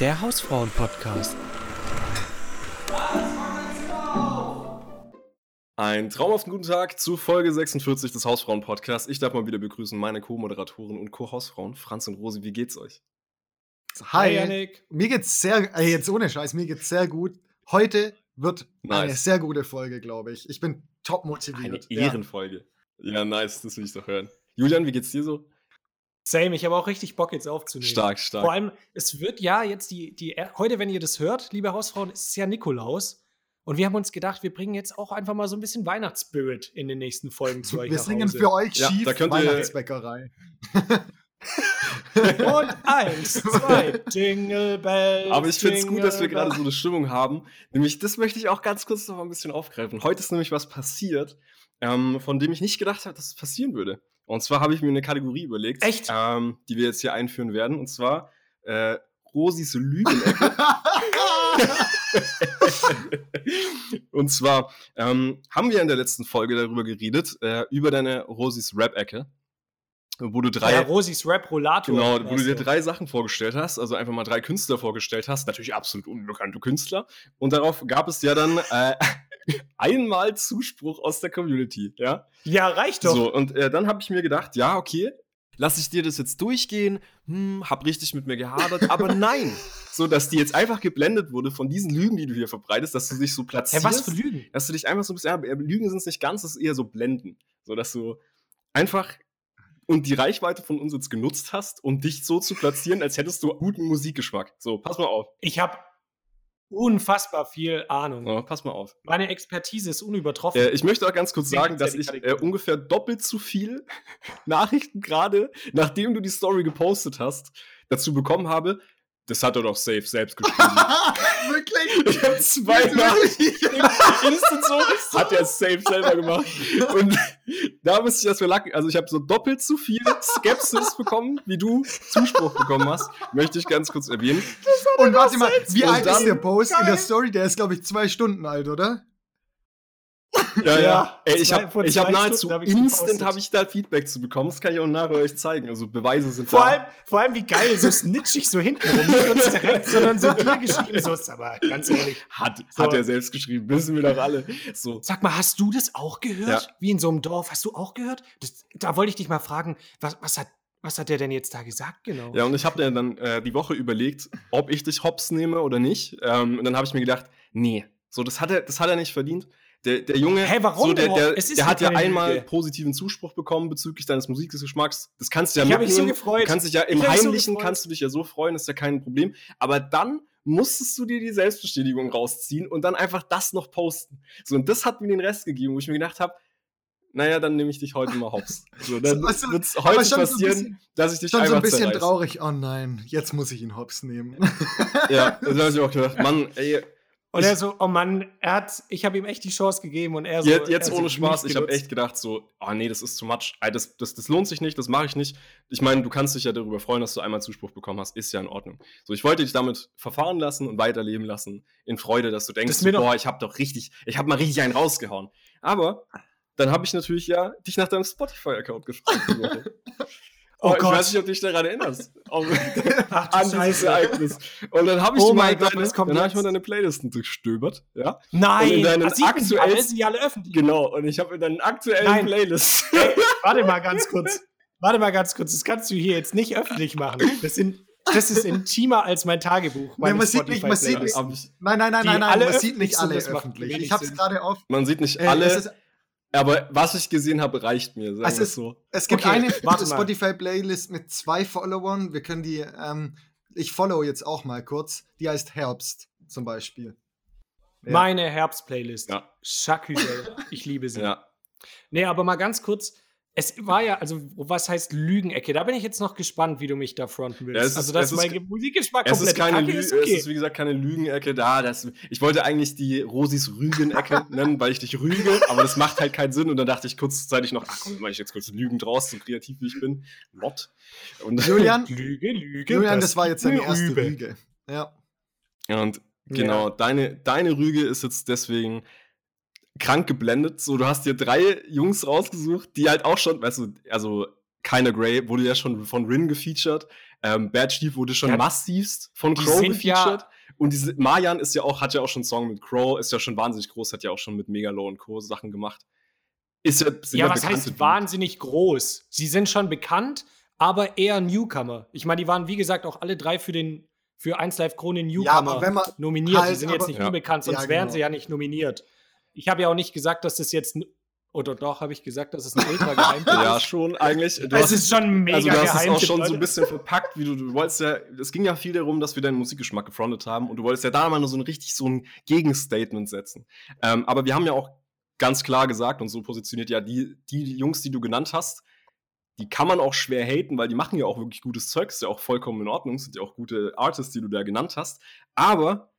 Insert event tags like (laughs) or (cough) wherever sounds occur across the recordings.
Der Hausfrauen-Podcast. Ein traumhaften guten Tag zu Folge 46 des Hausfrauen-Podcasts. Ich darf mal wieder begrüßen meine Co-Moderatoren und Co-Hausfrauen, Franz und Rosi. Wie geht's euch? Hi, Janik. Mir geht's sehr, äh, jetzt ohne Scheiß, mir geht's sehr gut. Heute wird nice. eine sehr gute Folge, glaube ich. Ich bin top motiviert. Eine Ehrenfolge. Ja. ja, nice, das will ich doch hören. Julian, wie geht's dir so? Same, ich habe auch richtig Bock jetzt aufzunehmen. Stark, stark. Vor allem, es wird ja jetzt die, die, heute, wenn ihr das hört, liebe Hausfrauen, ist es ja Nikolaus. Und wir haben uns gedacht, wir bringen jetzt auch einfach mal so ein bisschen Weihnachtsspirit in den nächsten Folgen zu euch. Wir singen für euch ja, schief da Weihnachtsbäckerei. (laughs) (laughs) Und eins, zwei, Jingle Bells. Aber ich finde es gut, dass wir gerade so eine Stimmung haben. Nämlich, das möchte ich auch ganz kurz noch mal ein bisschen aufgreifen. Heute ist nämlich was passiert, ähm, von dem ich nicht gedacht habe, dass es passieren würde. Und zwar habe ich mir eine Kategorie überlegt, Echt? Ähm, die wir jetzt hier einführen werden. Und zwar äh, Rosis Lügenecke. (laughs) und zwar ähm, haben wir in der letzten Folge darüber geredet, äh, über deine Rosis Rap-Ecke. Wo du drei. Ja, Rosis Rap-Rollator. Genau, wo du dir drei Sachen vorgestellt hast, also einfach mal drei Künstler vorgestellt hast, natürlich absolut unbekannte Künstler. Und darauf gab es ja dann äh, einmal Zuspruch aus der Community, ja? Ja, reicht doch. So, und äh, dann habe ich mir gedacht, ja, okay, lass ich dir das jetzt durchgehen, hm, hab richtig mit mir gehadert, aber (laughs) nein, so dass die jetzt einfach geblendet wurde von diesen Lügen, die du hier verbreitest, dass du dich so platzierst. Ja, was für Lügen? Dass du dich einfach so ein bisschen, ja, Lügen sind es nicht ganz, das ist eher so Blenden, so dass du einfach und die Reichweite von uns jetzt genutzt hast, um dich so zu platzieren, als hättest du guten Musikgeschmack. So, pass mal auf. Ich habe unfassbar viel Ahnung. Oh, pass mal auf. Meine Expertise ist unübertroffen. Äh, ich möchte auch ganz kurz sagen, dass ich äh, ungefähr doppelt zu viel (laughs) Nachrichten gerade, nachdem du die Story gepostet hast, dazu bekommen habe, das hat er doch safe selbst geschrieben. (laughs) Wirklich? Ich habe zwei Nachrichten instant so, (laughs) hat er safe selber gemacht. Und da müsste ich das verlacken. Also ich habe so doppelt so viel Skepsis bekommen, wie du Zuspruch bekommen hast. Möchte ich ganz kurz erwähnen. Und warte mal, wie alt ist der Post Geil. in der Story? Der ist, glaube ich, zwei Stunden alt, oder? Ja, ja. Ey, ich habe ich hab nahezu hab instant habe ich da Feedback zu bekommen. Das kann ich auch nachher euch zeigen. Also Beweise sind vor da. Allem, vor allem, wie geil, so snitchig so hinten rum. Nicht uns direkt, sondern so dir geschrieben. So ist aber ganz ehrlich. Hat, so. hat er selbst geschrieben. Wissen wir doch alle. So. Sag mal, hast du das auch gehört? Ja. Wie in so einem Dorf. Hast du auch gehört? Das, da wollte ich dich mal fragen, was, was hat was hat der denn jetzt da gesagt, genau? Ja, und ich habe dann äh, die Woche überlegt, ob ich dich hops nehme oder nicht. Ähm, und dann habe ich mir gedacht, nee, so, das hat er, das hat er nicht verdient. Der, der Junge, hey, warum so, der, der, der hat ja einmal Lüge. positiven Zuspruch bekommen bezüglich deines Musikgeschmacks. Das kannst du ja ich mitnehmen. Mich so gefreut. Du kannst dich ja im Heimlichen so kannst du dich ja so freuen, ist ja kein Problem. Aber dann musstest du dir die Selbstbestätigung rausziehen und dann einfach das noch posten. So, und das hat mir den Rest gegeben, wo ich mir gedacht habe, naja, dann nehme ich dich heute mal hops. So, (laughs) dann wird es heute passieren, so bisschen, dass ich dich schon einfach so ein bisschen zerreiß. traurig. Oh nein, jetzt muss ich ihn hops nehmen. ja, (laughs) das habe ich auch gedacht. Mann, ey, und er so, oh Mann, er hat, ich habe ihm echt die Chance gegeben und er so. Jetzt, jetzt ohne Spaß, ich habe echt gedacht so, oh nee, das ist zu much. Das, das, das lohnt sich nicht, das mache ich nicht. Ich meine, du kannst dich ja darüber freuen, dass du einmal Zuspruch bekommen hast, ist ja in Ordnung. So, ich wollte dich damit verfahren lassen und weiterleben lassen, in Freude, dass du denkst, das so, boah, ich habe doch richtig, ich habe mal richtig einen rausgehauen. Aber dann habe ich natürlich ja dich nach deinem Spotify-Account gefragt. (laughs) Oh, ich weiß nicht, ob du dich daran erinnerst. (laughs) Ach, (laughs) an dieses Ereignis. Und dann habe ich, oh mal Gott, deine, dann hab ich mal deine Playlisten durchstöbert. Ja? Nein, und in deinen das aktuellen, alle, sind die alle öffentlich. Genau, und ich habe in deinen aktuellen Nein. Playlists. (laughs) Hey, warte mal ganz kurz. Warte mal ganz kurz. Das kannst du hier jetzt nicht öffentlich machen. Das sind das ist intimer als mein Tagebuch. Nee, man sieht nicht, man sieht nicht. Nein, nein, nein, nein, nein, man sieht nicht alle öffentlich. Ich habe es gerade auf. Man sieht nicht alle. Aber was ich gesehen habe, reicht mir. Sagen also es, so. es gibt okay, eine Spotify-Playlist mit zwei Followern. Wir können die, ähm, ich follow jetzt auch mal kurz. Die heißt Herbst zum Beispiel. Ja. Meine Herbst-Playlist. Ja. Ich liebe sie. Ja. Nee, aber mal ganz kurz. Es war ja, also was heißt Lügenecke? Da bin ich jetzt noch gespannt, wie du mich da fronten willst. Ja, ist, also, dass mein ist, Musikgeschmack es ist keine Lü ist okay. Es ist, wie gesagt, keine Lügenecke da. Das, ich wollte eigentlich die Rosis Rügenecke (laughs) nennen, weil ich dich rüge, aber das macht halt keinen Sinn. Und dann dachte ich kurzzeitig noch, ach komm, mach ich jetzt kurz Lügen draus, so kreativ wie ich bin. Not. Und (laughs) Julian, Lüge, Lüge. Julian, das war jetzt deine erste Rüge. Lüge. Ja. ja und genau, ja. Deine, deine Rüge ist jetzt deswegen krank geblendet. So, du hast dir drei Jungs rausgesucht, die halt auch schon, weißt du, also Keiner Grey wurde ja schon von Rin gefeatured. Ähm, Bad Chief wurde schon ja, massivst von Crow gefeatured. Ja und diese Mayan ist ja auch, hat ja auch schon einen Song mit Crow, ist ja schon wahnsinnig groß, hat ja auch schon mit Megalo und Co. Sachen gemacht. Ist ja, ja, ja was heißt wahnsinnig groß? Sie sind schon bekannt, aber eher Newcomer. Ich meine, die waren, wie gesagt, auch alle drei für den für 1 Live Krone Newcomer ja, nominiert. Halt, die sind jetzt nicht ja. unbekannt, sonst ja, genau. wären sie ja nicht nominiert. Ich habe ja auch nicht gesagt, dass das jetzt oder doch, habe ich gesagt, dass es ein ultra (laughs) geheim ist? ja, schon eigentlich. Du es ist schon mega Also du hast es auch schon so ein bisschen verpackt, wie du, du wolltest ja, es ging ja viel darum, dass wir deinen Musikgeschmack gefrontet haben und du wolltest ja da mal nur so ein richtig so ein Gegenstatement setzen. Ähm, aber wir haben ja auch ganz klar gesagt und so positioniert ja die, die Jungs, die du genannt hast, die kann man auch schwer haten, weil die machen ja auch wirklich gutes Zeug, ist ja auch vollkommen in Ordnung, sind ja auch gute Artists, die du da genannt hast. Aber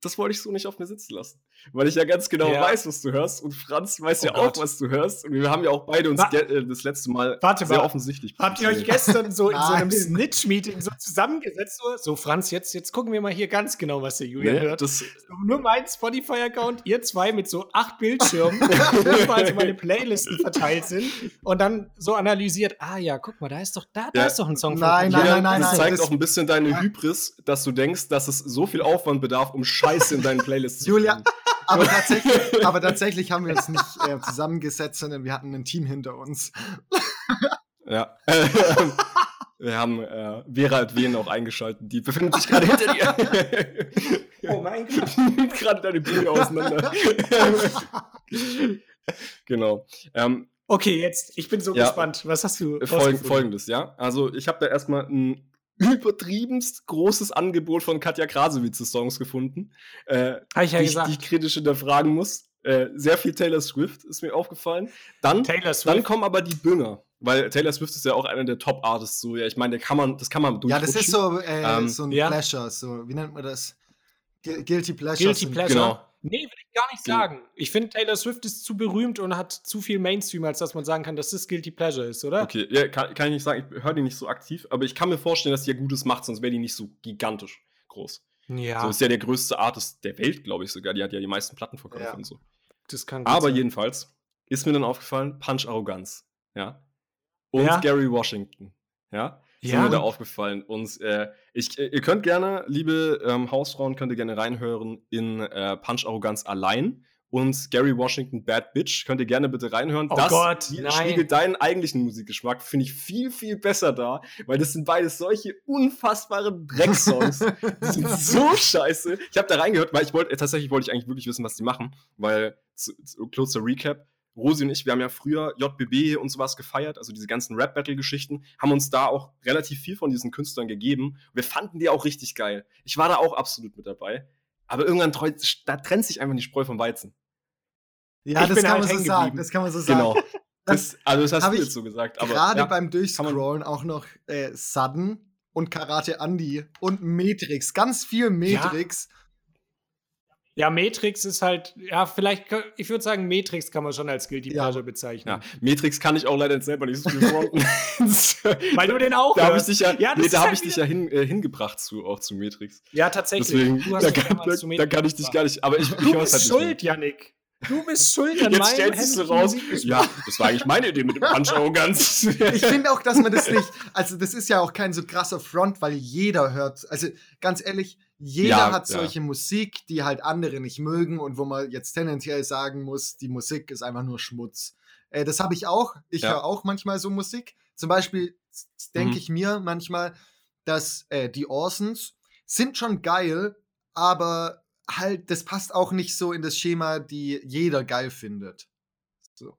das wollte ich so nicht auf mir sitzen lassen. Weil ich ja ganz genau ja. weiß, was du hörst. Und Franz weiß oh ja Gott. auch, was du hörst. Und wir haben ja auch beide uns äh, das letzte Mal Warte, sehr offensichtlich. Habt ihr euch gestern so in so einem Snitch-Meeting so zusammengesetzt? So, so, Franz, jetzt, jetzt gucken wir mal hier ganz genau, was der Julian nee, hört. Das Nur mein Spotify-Account, ihr zwei mit so acht Bildschirmen, (laughs) wo also meine Playlisten verteilt sind. Und dann so analysiert, ah ja, guck mal, da ist doch, da, da ist doch ein Song nein, von Nein, nein, nein, Das zeigt auch ein bisschen deine Hybris, dass du denkst, dass es so viel Aufwand bedarf, um Scheiße in deinen Playlists Julia, aber (laughs) tatsächlich, aber tatsächlich haben wir uns nicht äh, zusammengesetzt, sondern wir hatten ein Team hinter uns. ja. (laughs) wir haben äh, Vera Adwen auch eingeschaltet. Die befindet sich gerade hinter dir. (laughs) oh mein Gott. Nimmt gerade deine Bühne auseinander. genau. Ähm, okay, jetzt, ich bin so ja, gespannt. Was hast du? Folg Folgendes, ja. Also, ich habe da erstmal ein übertriebenst großes Angebot von Katja Krasowitz-Songs gefunden. Äh, Habe ich ja die, gesagt. Die ich kritisch hinterfragen muss. Äh, sehr viel Taylor Swift ist mir aufgefallen. Dann, dann kommen aber die Bünger. Weil Taylor Swift ist ja auch einer der Top-Artists. So, ja, ich meine, kann man, das kann man Ja, das ist so, äh, ähm, so ein ja. Pleasure. So, wie nennt man das? Guilty Pleasure. Guilty Pleasure. Genau. Nee, will ich gar nicht sagen. Ich finde, Taylor Swift ist zu berühmt und hat zu viel Mainstream, als dass man sagen kann, dass das Guilty Pleasure ist, oder? Okay, ja, kann, kann ich nicht sagen. Ich höre die nicht so aktiv, aber ich kann mir vorstellen, dass die ja Gutes macht, sonst wäre die nicht so gigantisch groß. Ja. So ist ja der größte Artist der Welt, glaube ich sogar. Die hat ja die meisten Plattenverkäufe ja. und so. Das kann aber sein. jedenfalls ist mir dann aufgefallen, Punch Arroganz. Ja. Und ja? Gary Washington. Ja ja. sind mir da aufgefallen. Und äh, ich, äh, ihr könnt gerne, liebe ähm, Hausfrauen, könnt ihr gerne reinhören in äh, Punch Arroganz allein. Und Gary Washington Bad Bitch könnt ihr gerne bitte reinhören. Oh das Gott, spiegelt deinen eigentlichen Musikgeschmack, finde ich viel, viel besser da, weil das sind beides solche unfassbaren Drecksongs. die sind (laughs) so scheiße. Ich habe da reingehört, weil ich wollte, tatsächlich wollte ich eigentlich wirklich wissen, was die machen, weil, zu, zu, closer Recap, Rosi und ich, wir haben ja früher JBB und sowas gefeiert, also diese ganzen Rap-Battle-Geschichten, haben uns da auch relativ viel von diesen Künstlern gegeben. Wir fanden die auch richtig geil. Ich war da auch absolut mit dabei. Aber irgendwann da trennt sich einfach die Spreu vom Weizen. Ja, das kann, halt so sagen, das kann man so sagen. Genau. (laughs) Das, also das hast du jetzt so gesagt. Gerade ja, beim Durchscrollen auch noch äh, Sudden und Karate Andy und Matrix. Ganz viel Matrix. Ja ja, Matrix ist halt, ja, vielleicht, ich würde sagen, Matrix kann man schon als Guilty Pleasure ja. bezeichnen. Ja, Matrix kann ich auch leider selber nicht so viel. Weil du den auch Da habe ich dich ja, ja nee, da halt ich dich ja hin, äh, hingebracht zu, auch zu Matrix. Ja, tatsächlich. Deswegen, da, kann, da, da, kann ich dich gar nicht, aber ich, du ich bist halt schuld, Yannick. Du bist schuld an Jetzt meinem stellst du raus. Ja, das war eigentlich meine Idee mit dem Punch-Arroganz. ich finde auch, dass man das nicht, also das ist ja auch kein so krasser Front, weil jeder hört, also ganz ehrlich, jeder ja, hat solche ja. Musik, die halt andere nicht mögen und wo man jetzt tendenziell sagen muss, die Musik ist einfach nur Schmutz. Äh, das habe ich auch. Ich ja. höre auch manchmal so Musik. Zum Beispiel denke mhm. ich mir manchmal, dass äh, die Orsons sind schon geil, aber halt, das passt auch nicht so in das Schema, die jeder geil findet. So.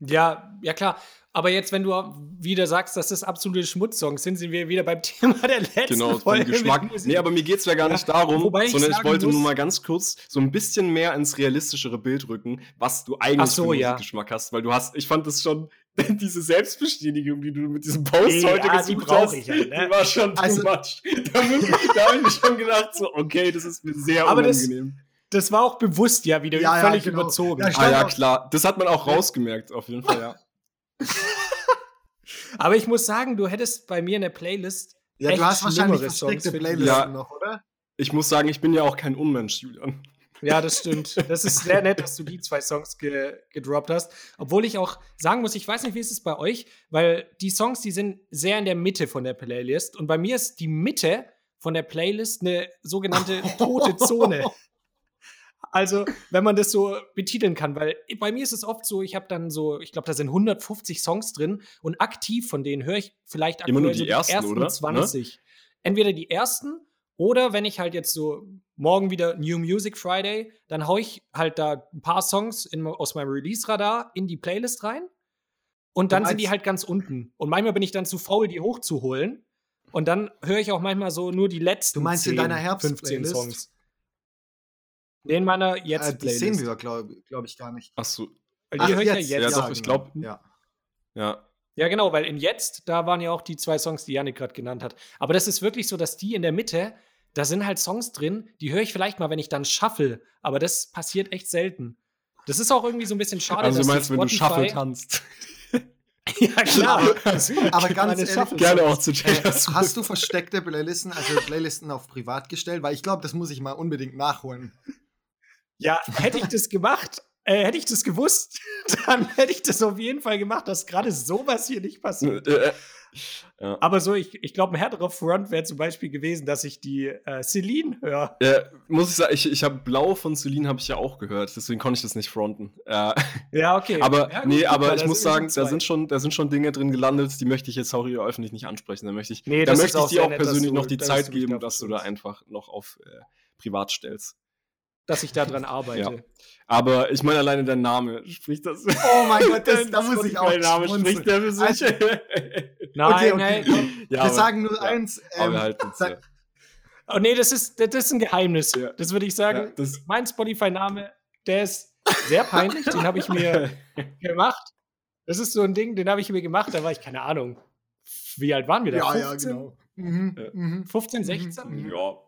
Ja, ja klar. Aber jetzt, wenn du wieder sagst, dass das absolute Schmutzsongs sind, sind wir wieder beim (laughs) Thema der letzten genau, Folge. Genau, Geschmack. Nee, aber mir geht es ja gar nicht darum, Wobei sondern ich, ich wollte nur mal ganz kurz so ein bisschen mehr ins realistischere Bild rücken, was du eigentlich so, für ja. Geschmack hast. Weil du hast, ich fand das schon, (laughs) diese Selbstbestätigung, die du mit diesem Post hey, heute ja, gesucht hast, ich halt, ne? die war schon too also, much. Da, da habe ich mir schon gedacht, so, okay, das ist mir sehr aber unangenehm. Das, das war auch bewusst ja wieder ja, völlig ja, genau. überzogen. Ja, ah ja, klar. Das hat man auch rausgemerkt, auf jeden Fall, ja. (laughs) Aber ich muss sagen, du hättest bei mir in der Playlist. Ja, du hast wahrscheinlich versteckte Playlisten ja, noch, oder? Ich muss sagen, ich bin ja auch kein Unmensch, Julian. Ja, das stimmt. Das ist sehr nett, dass du die zwei Songs ge gedroppt hast. Obwohl ich auch sagen muss, ich weiß nicht, wie ist es bei euch, weil die Songs, die sind sehr in der Mitte von der Playlist. Und bei mir ist die Mitte von der Playlist eine sogenannte tote Zone. (laughs) Also, wenn man das so betiteln kann, weil bei mir ist es oft so, ich habe dann so, ich glaube, da sind 150 Songs drin und aktiv von denen höre ich vielleicht aktuell Immer nur die, so die ersten, ersten oder? 20. Ne? Entweder die ersten oder wenn ich halt jetzt so morgen wieder New Music Friday, dann haue ich halt da ein paar Songs in, aus meinem Release-Radar in die Playlist rein. Und dann sind die halt ganz unten. Und manchmal bin ich dann zu faul, die hochzuholen. Und dann höre ich auch manchmal so nur die letzten Du meinst 10, in deiner Herbst 15 Songs. In meiner jetzt äh, Die sehen wir, glaube glaub ich, gar nicht. Ach so. Weil die höre ich ja jetzt. Ja, doch, ich glaube. Ja. ja. Ja, genau, weil in jetzt, da waren ja auch die zwei Songs, die Janik gerade genannt hat. Aber das ist wirklich so, dass die in der Mitte, da sind halt Songs drin, die höre ich vielleicht mal, wenn ich dann shuffle. Aber das passiert echt selten. Das ist auch irgendwie so ein bisschen schade. Also du meinst, wenn du Shuffle tanzt. (laughs) ja, klar. Aber ganz ehrlich, gerne auch zu äh, Hast du versteckte Playlisten, also Playlisten auf privat gestellt? Weil ich glaube, das muss ich mal unbedingt nachholen. Ja, hätte ich das gemacht, äh, hätte ich das gewusst, (laughs) dann hätte ich das auf jeden Fall gemacht, dass gerade sowas hier nicht passiert. Äh, äh, (laughs) ja. Aber so, ich, ich glaube, ein härterer Front wäre zum Beispiel gewesen, dass ich die äh, Celine höre. Ja, muss ich sagen, ich, ich habe Blau von Celine habe ich ja auch gehört, deswegen konnte ich das nicht fronten. Äh, ja, okay. (laughs) Aber ja, gut, nee, aber ich muss sagen, da sind, schon, da sind schon Dinge drin gelandet, die möchte ich jetzt sorry öffentlich nicht ansprechen. Da möchte ich, nee, da möchte ich dir auch persönlich du, noch die Zeit geben, dass du da einfach noch auf äh, privat stellst dass ich daran (laughs) arbeite. Ja. Aber ich meine, alleine der Name spricht das. Oh mein Gott, das, da muss ich auch. Der Name spricht der für sich. Also, (laughs) nein, okay, okay. nein. Ja, wir sagen nur ja. eins. Ähm, wir halten uns, ja. Oh nee, das ist, das ist ein Geheimnis. Ja. Das würde ich sagen. Ja, mein Spotify-Name, der ist sehr peinlich. den habe ich mir (laughs) gemacht. Das ist so ein Ding, den habe ich mir gemacht. Da war ich, keine Ahnung. Wie alt waren wir da? Ja, 15? ja, genau. Mhm. 15, 16? Mhm. Ja,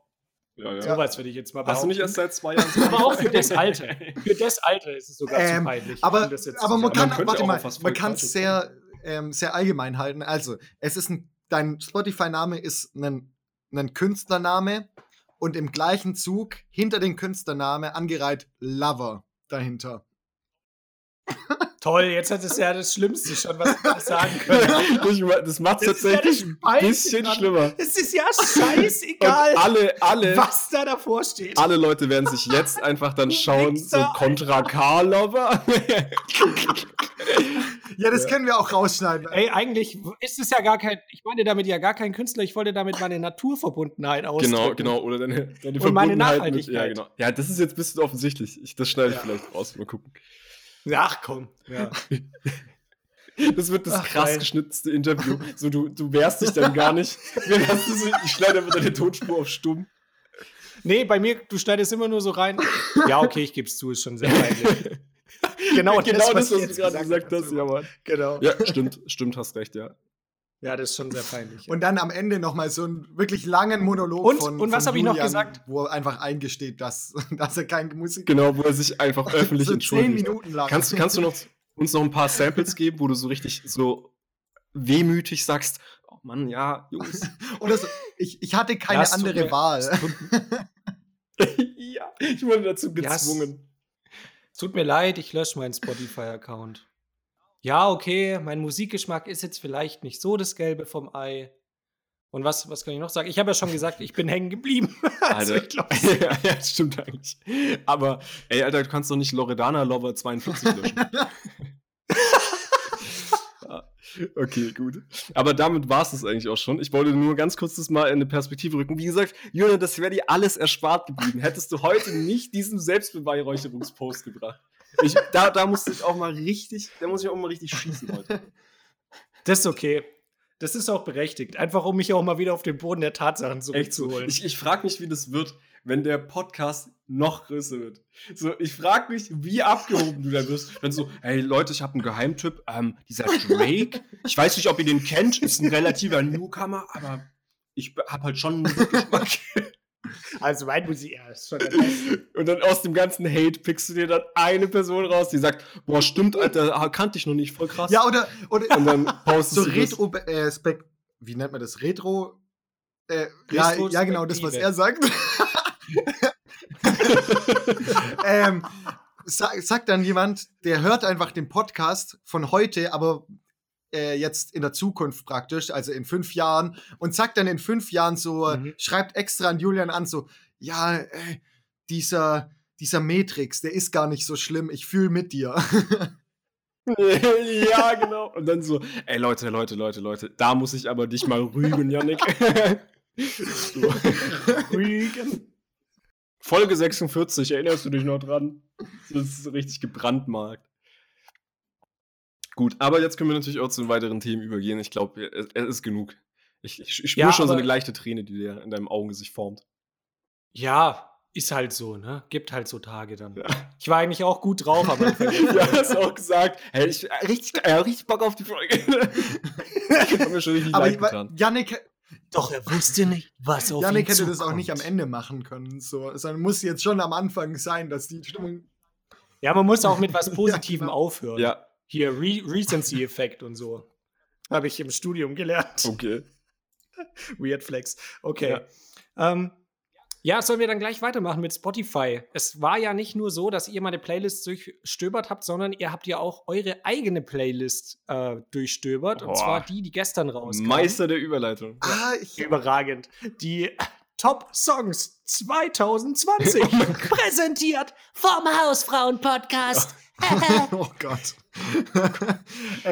ja, ja. Sowas würde ich jetzt mal behaupten. Hast du nicht erst seit zwei Jahren Aber (laughs) auch für das Alter. Für das Alter ist es sogar ähm, zu peinlich. Aber, aber man kann, man warte mal, man kann es sehr, ähm, sehr allgemein halten. Also, es ist ein, dein Spotify-Name ist ein, ein Künstlername und im gleichen Zug hinter den Künstlername angereiht Lover dahinter. (laughs) Toll, jetzt hat es ja das Schlimmste schon, was wir (laughs) sagen können. das macht es tatsächlich ja ein bisschen dran. schlimmer. Es ist ja scheißegal, alle, alle, was da davor steht. Alle Leute werden sich jetzt einfach dann schauen, so Contra K-Lover. (laughs) ja, das ja. können wir auch rausschneiden. Ey, eigentlich ist es ja gar kein, ich meine damit ja gar kein Künstler, ich wollte damit meine Naturverbundenheit ausdrücken. Genau, genau, oder deine, deine Und meine Nachhaltigkeit. Mit, ja, genau. Ja, das ist jetzt ein bisschen offensichtlich. Ich, das schneide ich ja. vielleicht raus, mal gucken. Ach komm. Ja. (laughs) Das wird das Ach, krass geil. geschnitzte Interview. (laughs) So, du, du wehrst dich dann gar nicht. (laughs) ich schneide einfach deine Tonspur auf stumm. Nee, bei mir, du schneidest immer nur so rein. Ja, okay, ich gebe es zu, ist schon sehr peinlich. genau, genau das, was, was du gerade gesagt hast, ja, Mann. Genau. Ja, stimmt, stimmt, hast recht, ja. Ja, das ist schon sehr (laughs) peinlich. Und dann am Ende nochmal so einen wirklich langen Monolog und, von Und was habe ich noch gesagt? Wo er einfach eingesteht, dass, (laughs) dass er kein Musik (laughs) Genau, wo er sich einfach öffentlich so entschuldigt. Zehn Minuten lang. Kannst, kannst du noch, uns noch ein paar Samples geben, wo du so richtig so wehmütig sagst, oh Mann, ja, Jungs. Oder so, ich, ich hatte keine ja, andere mir, Wahl. ja, ich wurde dazu gezwungen. Ja, es tut mir leid, ich lösche meinen Spotify-Account ja, okay, mein Musikgeschmack ist jetzt vielleicht nicht so das Gelbe vom Ei. Und was, was kann ich noch sagen? Ich habe ja schon gesagt, ich bin (laughs) hängen geblieben. (laughs) also, ich glaub, (laughs) ja, ja, stimmt eigentlich. Aber, ey, Alter, du kannst doch nicht Loredana Lover 42 löschen. Okay, gut. Aber damit war es das eigentlich auch schon. Ich wollte nur ganz kurz das mal in eine Perspektive rücken. Wie gesagt, Julian, das wäre dir alles erspart geblieben. Hättest du heute nicht diesen Selbstbeweihräucherungspost gebracht. Ich, da, da musste ich auch mal richtig, da muss ich auch mal richtig schießen heute. (laughs) Das ist okay. Das ist auch berechtigt. Einfach um mich auch mal wieder auf den Boden der Tatsachen zurückzuholen. Ich, ich frage mich, wie das wird, wenn der Podcast noch größer wird. So, ich frage mich, wie abgehoben du da wirst, wenn so, hey Leute, ich habe einen Geheimtipp, ähm, dieser Drake, ich weiß nicht, ob ihr den kennt, ist ein relativer Newcomer, aber ich habe halt schon einen Geschmack. Also mein Musik, ja, ist schon Und dann aus dem ganzen Hate pickst du dir dann eine Person raus, die sagt, boah, stimmt, Alter, kannte ich noch nicht, voll krass. Ja, oder, oder und dann postest so Retro, äh, Spek wie nennt man das? Retro, äh, ja, ja, genau, das, was er sagt. (laughs) ähm, sag, sagt dann jemand, der hört einfach den Podcast von heute, aber äh, jetzt in der Zukunft praktisch, also in fünf Jahren, und sagt dann in fünf Jahren so, mhm. schreibt extra an Julian an, so, ja, äh, dieser, dieser Matrix, der ist gar nicht so schlimm, ich fühle mit dir. (laughs) ja, (laughs) genau. Und dann so, ey Leute, Leute, Leute, Leute, da muss ich aber dich mal rügen, Janik. (laughs) rügen. Folge 46, erinnerst du dich noch dran? Das ist richtig gebrandmarkt. Gut, aber jetzt können wir natürlich auch zu den weiteren Themen übergehen. Ich glaube, es, es, ist genug. Ich, ich, ich spüre ja, schon so eine leichte Träne, die dir in deinem Auge sich formt. Ja, ist halt so, ne? Gibt halt so Tage dann. Ja. Ich war eigentlich auch gut drauf, aber. (laughs) ja, hast auch gesagt. Hey, ich richtig, äh, richtig Bock auf die Folge. (laughs) ich hab mir schon richtig aber leid getan. Janik, doch, er wusste nicht, was auf Janik hätte das auch nicht am Ende machen können. So. Sondern muss jetzt schon am Anfang sein, dass die Stimmung. Ja, man muss auch mit was (laughs) Positivem ja, aufhören. Ja. Hier, Re Recency-Effekt und so. Habe ich im Studium gelernt. Okay. (laughs) Weird Flex. Okay. Ja. Ähm, ja, sollen wir dann gleich weitermachen mit Spotify. Es war ja nicht nur so, dass ihr meine Playlist durchstöbert habt, sondern ihr habt ja auch eure eigene Playlist äh, durchstöbert. Boah. Und zwar die, die gestern rauskam. Meister der Überleitung. Ah, Überragend. Die Top Songs (laughs) 2020 präsentiert vom Hausfrauen-Podcast. (laughs) (laughs) oh Gott.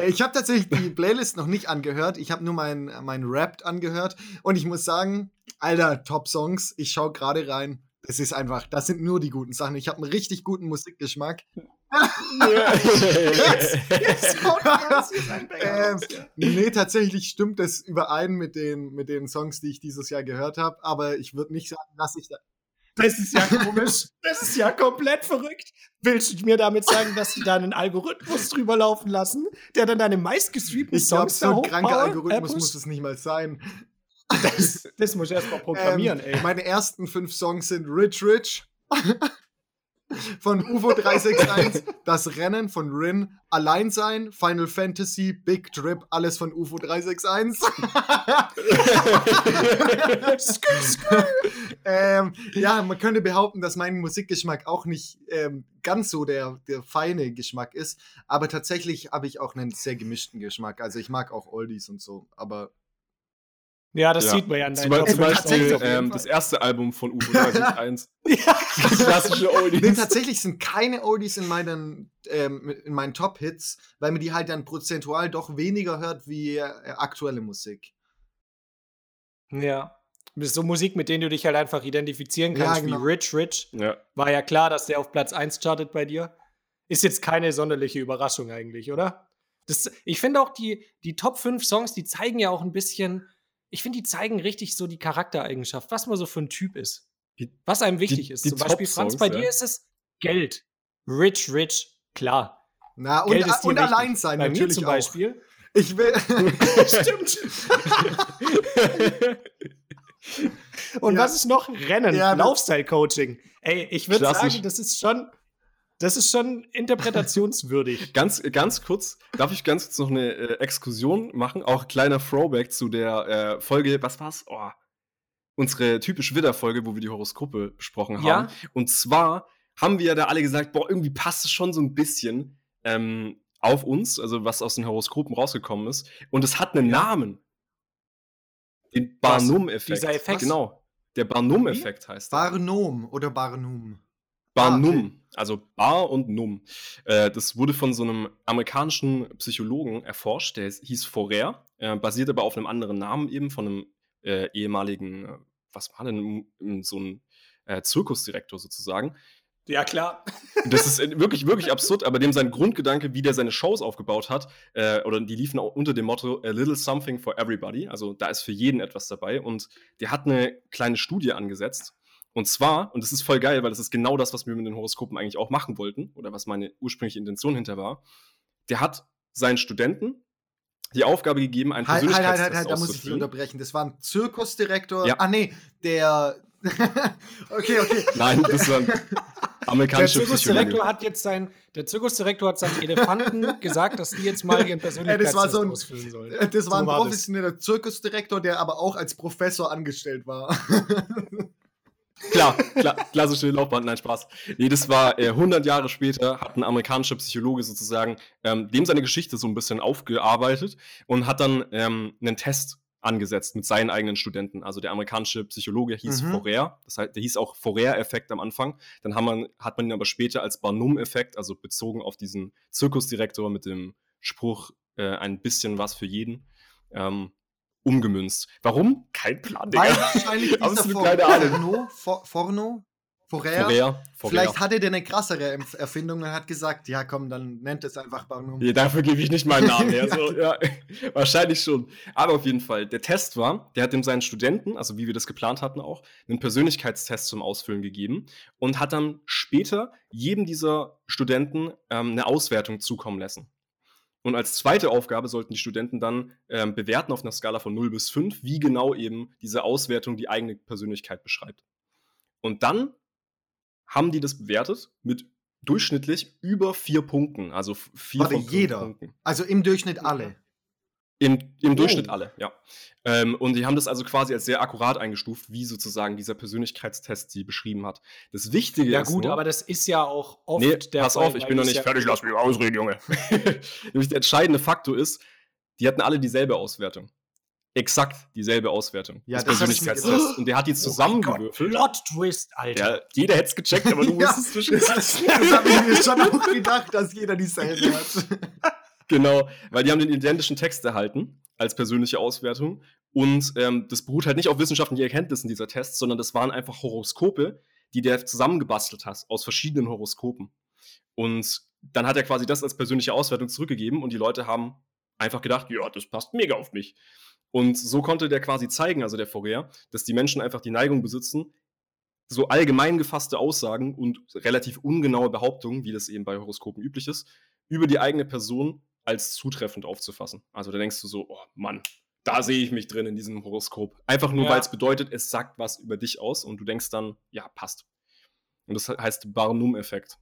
ich habe tatsächlich die Playlist noch nicht angehört. Ich habe nur meinen mein Rap angehört. Und ich muss sagen, Alter, Top-Songs. Ich schaue gerade rein. Das ist einfach, das sind nur die guten Sachen. Ich habe einen richtig guten Musikgeschmack. (laughs) jetzt, jetzt kommt (laughs) ähm, nee, tatsächlich stimmt das überein mit den, mit den Songs, die ich dieses Jahr gehört habe. Aber ich würde nicht sagen, dass ich da. Das ist ja komisch. Das ist ja komplett verrückt. Willst du mir damit sagen, dass sie da einen Algorithmus drüber laufen lassen, der dann deine meistgestreamten Songs Ich glaube, so ein kranker Algorithmus muss es nicht mal sein. Das, das muss ich erst mal programmieren, ähm, ey. Meine ersten fünf Songs sind Rich Rich (laughs) von UFO 361, Das Rennen von Rin, Alleinsein, Final Fantasy, Big Trip, alles von UFO 361. ähm, ja, man könnte behaupten, dass mein Musikgeschmack auch nicht ähm, ganz so der, der feine Geschmack ist, aber tatsächlich habe ich auch einen sehr gemischten Geschmack. Also ich mag auch Oldies und so, aber ja, das ja. sieht man ja an deinen Zum, zum Beispiel ähm, das erste Album von UFO 361. (laughs) ja. Klassische Oldies. Nee, tatsächlich sind keine Oldies in meinen, ähm, in meinen Top-Hits, weil man die halt dann prozentual doch weniger hört wie äh, aktuelle Musik. Ja. Das ist so Musik, mit denen du dich halt einfach identifizieren kannst, ja, genau. wie Rich Rich. Ja. War ja klar, dass der auf Platz 1 chartet bei dir. Ist jetzt keine sonderliche Überraschung eigentlich, oder? Das, ich finde auch, die, die Top 5 Songs, die zeigen ja auch ein bisschen, ich finde, die zeigen richtig so die Charaktereigenschaft, was man so für ein Typ ist. Was einem wichtig die, ist. Die Zum Beispiel, Franz, bei ja. dir ist es Geld. Rich, rich, klar. Na, und, Geld ist und allein sein, bei mir zum auch. Beispiel. Ich will. (laughs) Stimmt. und ja. was ist noch? Rennen, ja, Laufstyle-Coaching. Ey, ich würde sagen, das ist schon das ist schon interpretationswürdig. (laughs) ganz, ganz kurz, darf ich ganz kurz noch eine äh, Exkursion machen? Auch kleiner Throwback zu der äh, Folge, was war's? Oh, unsere typisch Widder-Folge, wo wir die Horoskope besprochen haben. Ja? Und zwar haben wir ja da alle gesagt, boah, irgendwie passt es schon so ein bisschen ähm, auf uns, also was aus den Horoskopen rausgekommen ist. Und es hat einen ja. Namen. Den Barnum-Effekt. Dieser Effekt. Genau. Der Barnum-Effekt heißt. Barnum oder Barnum. Barnum, ah, okay. also Bar und Num. Äh, das wurde von so einem amerikanischen Psychologen erforscht, der hieß Forer, äh, basiert aber auf einem anderen Namen eben von einem äh, ehemaligen, äh, was war denn, so ein äh, Zirkusdirektor sozusagen. Ja, klar. Das ist äh, wirklich, wirklich absurd, aber dem sein Grundgedanke, wie der seine Shows aufgebaut hat, oder die liefen auch unter dem Motto A little something for everybody, also da ist für jeden etwas dabei und der hat eine kleine Studie angesetzt und zwar, und das ist voll geil, weil das ist genau das, was wir mit den Horoskopen eigentlich auch machen wollten, oder was meine ursprüngliche Intention hinter war. Der hat seinen Studenten die Aufgabe gegeben, ein halt, halt, halt, halt, halt, da muss ich dich unterbrechen. Das war ein Zirkusdirektor. Ja. Ah, nee, der. (laughs) okay, okay. Nein, das war ein amerikanischer Der Zirkusdirektor hat jetzt sein, der Zirkusdirektor hat seinen Elefanten gesagt, dass die jetzt mal ihren Persönlichkeitstest ja, so ausfüllen sollen. Das war so ein war professioneller Zirkusdirektor, der aber auch als Professor angestellt war. (laughs) klar, klar, klassische Laufbahn, nein, Spaß. Nee, das war äh, 100 Jahre später, hat ein amerikanischer Psychologe sozusagen ähm, dem seine Geschichte so ein bisschen aufgearbeitet und hat dann ähm, einen Test angesetzt mit seinen eigenen Studenten. Also der amerikanische Psychologe hieß mhm. Forer, das heißt, der hieß auch Forer-Effekt am Anfang. Dann hat man, hat man ihn aber später als Barnum-Effekt, also bezogen auf diesen Zirkusdirektor mit dem Spruch, äh, ein bisschen was für jeden, ähm, umgemünzt. Warum? Kein Plan, Digga. Weil wahrscheinlich (laughs) dieser keine Ahnung. Forno, Forno, Forer, Forer, Vielleicht hatte der eine krassere Erfindung und hat gesagt, ja komm, dann nennt es einfach Barnum. Ja, dafür gebe ich nicht meinen (laughs) Namen her. So, ja, (laughs) wahrscheinlich schon. Aber auf jeden Fall, der Test war, der hat dem seinen Studenten, also wie wir das geplant hatten auch, einen Persönlichkeitstest zum Ausfüllen gegeben und hat dann später jedem dieser Studenten ähm, eine Auswertung zukommen lassen. Und als zweite Aufgabe sollten die Studenten dann ähm, bewerten auf einer Skala von 0 bis 5, wie genau eben diese Auswertung die eigene Persönlichkeit beschreibt. Und dann haben die das bewertet mit durchschnittlich über vier Punkten. Also vier Warte, von jeder. Punkten. Also im Durchschnitt alle. Im, im oh. Durchschnitt alle, ja. Ähm, und die haben das also quasi als sehr akkurat eingestuft, wie sozusagen dieser Persönlichkeitstest sie beschrieben hat. Das Wichtige ja, ist. Ja, gut, nur, aber das ist ja auch oft nee, der Pass Fall, auf, ich bin noch nicht ja fertig, lass mich ausreden, Junge. (laughs) Nämlich der entscheidende Faktor ist, die hatten alle dieselbe Auswertung exakt dieselbe Auswertung. Ja, das Persönlichkeitstest. Und der hat die zusammengewürfelt. Oh Plot Twist, Alter. Ja, jeder hätte es gecheckt, aber du (laughs) wusstest es nicht. (laughs) Das, das habe ich mir schon auch gedacht, dass jeder dieselbe hat. Genau, weil die haben den identischen Text erhalten als persönliche Auswertung. Und ähm, das beruht halt nicht auf wissenschaftlichen Erkenntnissen dieser Tests, sondern das waren einfach Horoskope, die der zusammengebastelt hat aus verschiedenen Horoskopen. Und dann hat er quasi das als persönliche Auswertung zurückgegeben und die Leute haben einfach gedacht, ja, das passt mega auf mich. Und so konnte der quasi zeigen, also der Fourier, dass die Menschen einfach die Neigung besitzen, so allgemein gefasste Aussagen und relativ ungenaue Behauptungen, wie das eben bei Horoskopen üblich ist, über die eigene Person als zutreffend aufzufassen. Also da denkst du so, oh Mann, da sehe ich mich drin in diesem Horoskop. Einfach nur, ja. weil es bedeutet, es sagt was über dich aus und du denkst dann, ja, passt. Und das heißt Barnum-Effekt.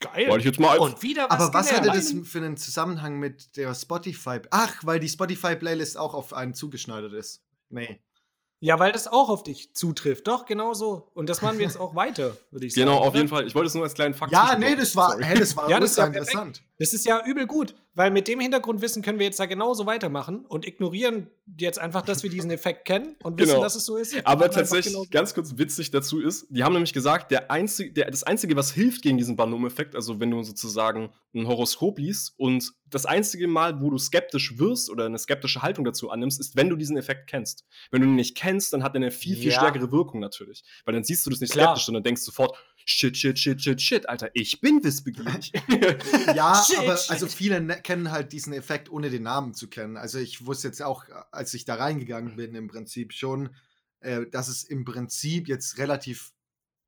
Geil. Wollte ich jetzt mal. Und wieder was Aber was hatte das für einen Zusammenhang mit der Spotify? Ach, weil die Spotify-Playlist auch auf einen zugeschneidert ist. Nee. Ja, weil das auch auf dich zutrifft. Doch, genau so. Und das machen wir jetzt auch weiter, würde ich genau, sagen. Genau, auf jeden Fall. Ich wollte es nur als kleinen Fakt Ja, nee, das war, hey, das war ja, das ist ja interessant. Das ist ja übel gut, weil mit dem Hintergrundwissen können wir jetzt da genauso weitermachen und ignorieren jetzt einfach, dass wir diesen Effekt kennen und wissen, genau. dass es so ist. Aber tatsächlich, ganz kurz witzig dazu ist, die haben nämlich gesagt, der einzige, der, das Einzige, was hilft gegen diesen Barnum-Effekt, also wenn du sozusagen ein Horoskop liest und das einzige Mal, wo du skeptisch wirst oder eine skeptische Haltung dazu annimmst, ist, wenn du diesen Effekt kennst. Wenn du ihn nicht kennst, dann hat er eine viel, viel ja. stärkere Wirkung natürlich. Weil dann siehst du das nicht Klar. skeptisch, sondern denkst sofort, shit, shit, shit, shit, shit, Alter, ich bin wissbegierig. (laughs) ja, (laughs) shit, aber shit. also viele ne kennen halt diesen Effekt, ohne den Namen zu kennen. Also ich wusste jetzt auch, als ich da reingegangen bin, im Prinzip schon, äh, dass es im Prinzip jetzt relativ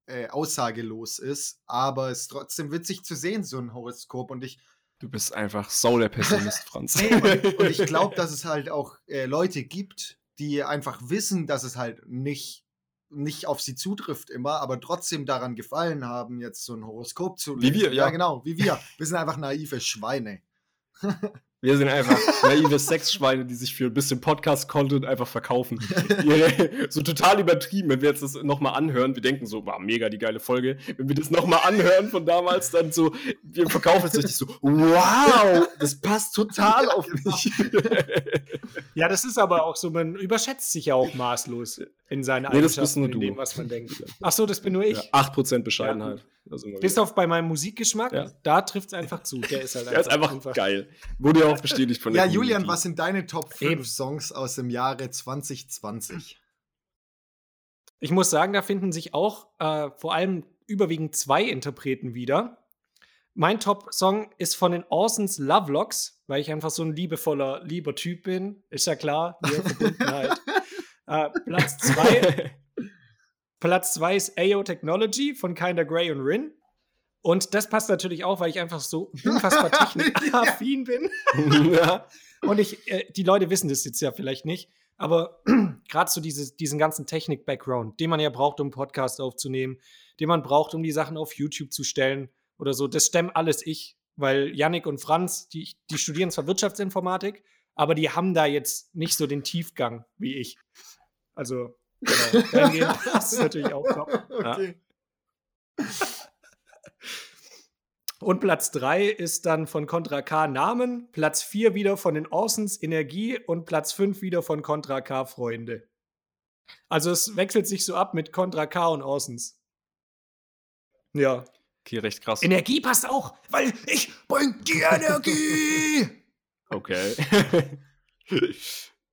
äh, aussagelos ist, aber es ist trotzdem witzig zu sehen, so ein Horoskop. Und ich. Du bist einfach so der Pessimist, Franz. (laughs) nee, und, und, ich glaube, dass es halt auch äh, Leute gibt, die einfach wissen, dass es halt nicht nicht auf sie zutrifft immer, aber trotzdem daran gefallen haben, jetzt so ein Horoskop zu lesen. Wie wir, ja. ja. genau, wie wir. (laughs) Wir sind einfach naive Schweine. (laughs) Wir sind einfach naive Sexschweine, die sich für ein bisschen Podcast-Content einfach verkaufen. (laughs) so total übertrieben, wenn wir jetzt das nochmal anhören. Wir denken so, war mega die geile Folge. Wenn wir das nochmal anhören von damals, dann so, wir verkaufen es richtig so, wow, das passt total auf mich. ja, das ist aber auch so, man überschätzt sich ja auch maßlos in seinen nee, Eigenschaften, in dem, was man denkt. Ach so, das bin nur ich. Ja, 8% Bescheidenheit. Ja. Bis auf bei meinem Musikgeschmack, ja. da trifft es einfach zu. Der ist halt einfach, Der ist einfach, einfach geil. Wurde ja auch bestätigt von der Ja, Julian, was sind deine Top 5 Eben. Songs aus dem Jahre 2020? Ich muss sagen, da finden sich auch äh, vor allem überwiegend zwei Interpreten wieder. Mein Top-Song ist von den Orsons Lovelocks, weil ich einfach so ein liebevoller, lieber Typ bin. Ist ja klar, hier (laughs) Verbundenheit. äh, Platz 2 Platz 2 ist AO Technology von Kinder Grey und Rin. Und das passt natürlich auch, weil ich einfach so (laughs) unfassbar technikaffin bin. (laughs) ja. Und ich, äh, die Leute wissen das jetzt ja vielleicht nicht, aber (clears throat) gerade so dieses, diesen ganzen Technik-Background, den man ja braucht, um einen Podcast aufzunehmen, den man braucht, um die Sachen auf YouTube zu stellen oder so, das stemmt alles ich, weil Yannick und Franz, die, die studieren zwar Wirtschaftsinformatik, aber die haben da jetzt nicht so den Tiefgang wie ich. Also Genau. (laughs) das ist natürlich auch top. (laughs) Okay. Ja. Und Platz 3 ist dann von Contra K Namen, Platz 4 wieder von den Orsons Energie und Platz 5 wieder von Contra K Freunde. Also es wechselt sich so ab mit Contra K und Orsons. Ja. Okay, recht krass. Energie passt auch, weil ich bring die (laughs) Energie. okay.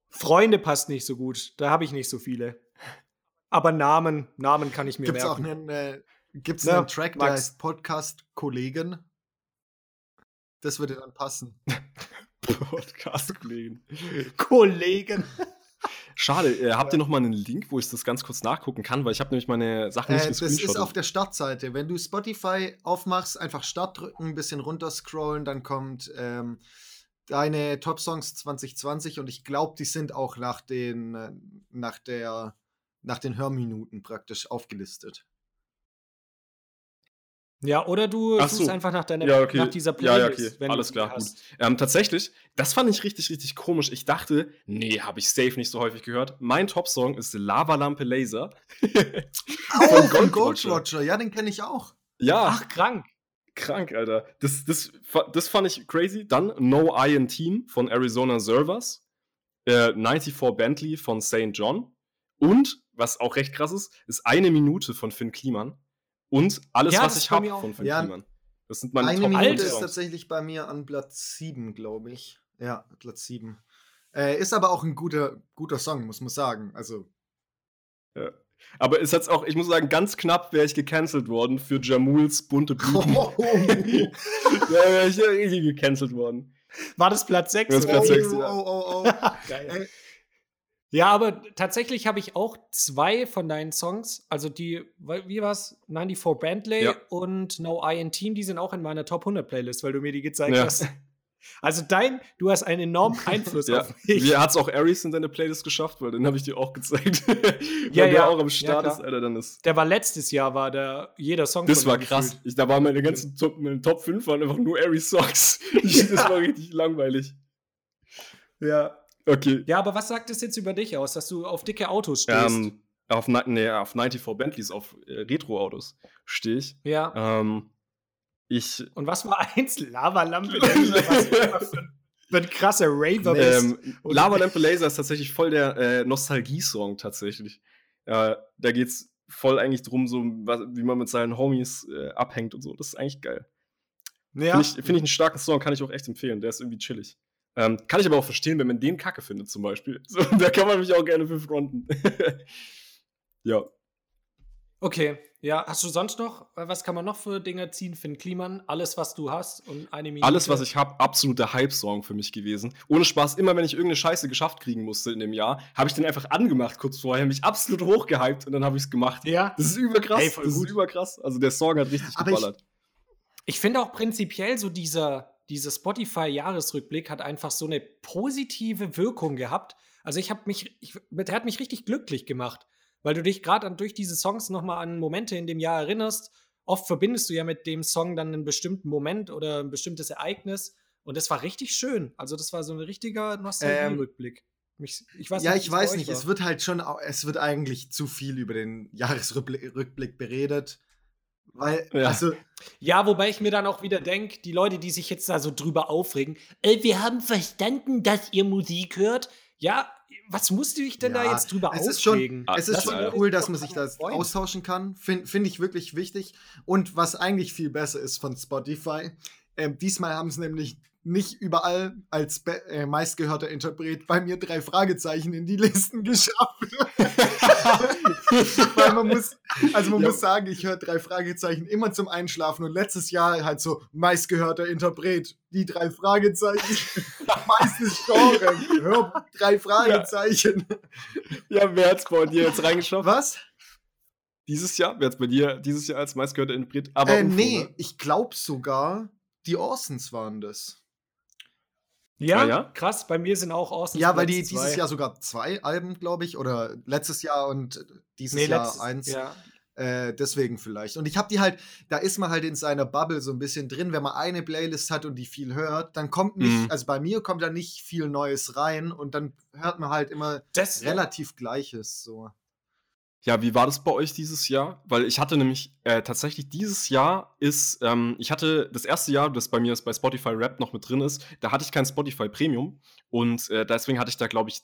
Freunde passt nicht so gut. Da habe ich nicht so viele. Aber Namen, Namen kann ich mir Gibt's merken. Auch einen, äh, Gibt es ja, einen Track, der heißt Podcast Kollegen? Das würde dann passen. (laughs) Podcast Kollegen. (laughs) Kollegen. Schade, äh, habt ihr noch mal einen Link, wo ich das ganz kurz nachgucken kann, weil ich habe nämlich meine Sachen nicht äh, Das ist auf der Startseite. Wenn du Spotify aufmachst, einfach Start drücken, ein bisschen runterscrollen, dann kommt ähm, deine Top Songs 2020 und ich glaube, die sind auch nach den äh, nach der nach den Hörminuten praktisch aufgelistet. Ja, oder du Ach suchst einfach nach, deiner, ja, okay. nach dieser Playlist. Ja, ja, okay. Alles klar, gut. Ähm, tatsächlich, das fand ich richtig, richtig komisch. Ich dachte, nee, habe ich safe nicht so häufig gehört. Mein Top-Song ist Lavalampe Laser. oh, von Gold Roger. Ja, den kenne ich auch. Ja. Ach, krank. Krank, Alter. Das, das, das fand ich crazy. Dann No Iron Team von Arizona Servers. Äh, 94 Bentley von St. John. Und, was auch recht krass ist, ist eine Minute von Finn Kliman. Und alles, ja, was ich habe von Finn ja, Kliman. Das sind meine eine Top Minute ist tatsächlich bei mir an Platz 7, glaube ich. Ja, Platz 7. Äh, ist aber auch ein guter, guter Song, muss man sagen. Also. Ja. Aber ist jetzt auch, ich muss sagen, ganz knapp wäre ich gecancelt worden für Jamuls bunte Blüten. Oh. (laughs) da wäre ich richtig gecancelt worden. War das Platz 6? Das Platz 6, oh, oh, oh, oh. (laughs) Geil. Ja, aber tatsächlich habe ich auch zwei von deinen Songs, also die, wie war's? 94 Bentley ja. und No I in Team, die sind auch in meiner Top 100 Playlist, weil du mir die gezeigt ja. hast. Also dein, du hast einen enormen (laughs) Einfluss ja. auf mich. Wie hat es auch Aries in deine Playlist geschafft, weil den habe ich dir auch gezeigt. (laughs) ja, ja. der auch am Start ist, Alter, dann ist. Der war letztes Jahr, war der jeder Song. Das war krass. Ich, da waren meine ganzen Top, meine Top 5 waren einfach nur Aries Songs. (laughs) das war richtig langweilig. Ja. Okay. Ja, aber was sagt es jetzt über dich aus, dass du auf dicke Autos stehst? Ähm, auf, nee, auf 94 Bentleys, auf äh, Retro-Autos stehe ich. Ja. Ähm, ich. Und was war (laughs) eins? Lavalampe (laughs) Laser? für ein krasser Raver bist. Ähm, Lavalampe (laughs) Laser ist tatsächlich voll der äh, Nostalgie-Song tatsächlich. Äh, da geht's voll eigentlich drum, so wie man mit seinen Homies äh, abhängt und so. Das ist eigentlich geil. Ja. Finde ich, find ich einen starken Song, kann ich auch echt empfehlen. Der ist irgendwie chillig. Ähm, kann ich aber auch verstehen, wenn man den Kacke findet, zum Beispiel. (laughs) So, da kann man mich auch gerne für fronten. (laughs) ja. Okay, ja, hast du sonst noch, was kann man noch für Dinge ziehen? Finn Kliman, alles, was du hast und eine Minute. Alles, was ich habe, absoluter Hype-Song für mich gewesen. Ohne Spaß, immer wenn ich irgendeine Scheiße geschafft kriegen musste in dem Jahr, habe ich den einfach angemacht kurz vorher, mich absolut hochgehypt und dann habe ich es gemacht. Ja. Das ist überkrass. Hey, das gut. ist überkrass. Also der Song hat richtig Aber geballert. Ich, ich finde auch prinzipiell so dieser, dieser Spotify-Jahresrückblick hat einfach so eine positive Wirkung gehabt. Also ich habe mich, ich, der hat mich richtig glücklich gemacht, weil du dich gerade durch diese Songs nochmal an Momente in dem Jahr erinnerst. Oft verbindest du ja mit dem Song dann einen bestimmten Moment oder ein bestimmtes Ereignis. Und das war richtig schön. Also das war so ein richtiger Nostalgie-Rückblick. Ähm, ich weiß ja, nicht, ich weiß nicht. War. Es wird halt schon, es wird eigentlich zu viel über den Jahresrückblick beredet. Weil, ja. also. Ja, wobei ich mir dann auch wieder denke, die Leute, die sich jetzt da so drüber aufregen, äh, wir haben verstanden, dass ihr Musik hört. Ja, was musst du dich denn ja, da jetzt drüber es aufregen? Ist schon, es ist schon cool, dass man sich das austauschen kann. Finde find ich wirklich wichtig. Und was eigentlich viel besser ist von Spotify, äh, diesmal haben es nämlich nicht überall als äh, meistgehörter Interpret bei mir drei Fragezeichen in die Listen (laughs) geschafft. (laughs) Weil man muss, also man ja. muss sagen, ich höre drei Fragezeichen immer zum Einschlafen und letztes Jahr halt so meistgehörter Interpret, die drei Fragezeichen, (laughs) meistens Genre, hör drei Fragezeichen. Ja, ja wer hat's bei dir jetzt reingeschafft? Was? Dieses Jahr? Wer hat's bei dir dieses Jahr als meistgehörter Interpret? Aber äh, nee, ne? ich glaube sogar, die Orsons waren das. Ja, ah, ja, krass. Bei mir sind auch Orsons. Ja, weil die zwei. dieses Jahr sogar zwei Alben, glaube ich, oder letztes Jahr und dieses nee, Jahr letztes, eins. Ja. Äh, deswegen vielleicht. Und ich habe die halt, da ist man halt in seiner Bubble so ein bisschen drin. Wenn man eine Playlist hat und die viel hört, dann kommt nicht, mhm. also bei mir kommt da nicht viel Neues rein und dann hört man halt immer das, relativ Gleiches so. Ja, wie war das bei euch dieses Jahr? Weil ich hatte nämlich äh, tatsächlich dieses Jahr ist, ähm, ich hatte das erste Jahr, das bei mir ist bei Spotify Rap noch mit drin ist, da hatte ich kein Spotify Premium und äh, deswegen hatte ich da, glaube ich,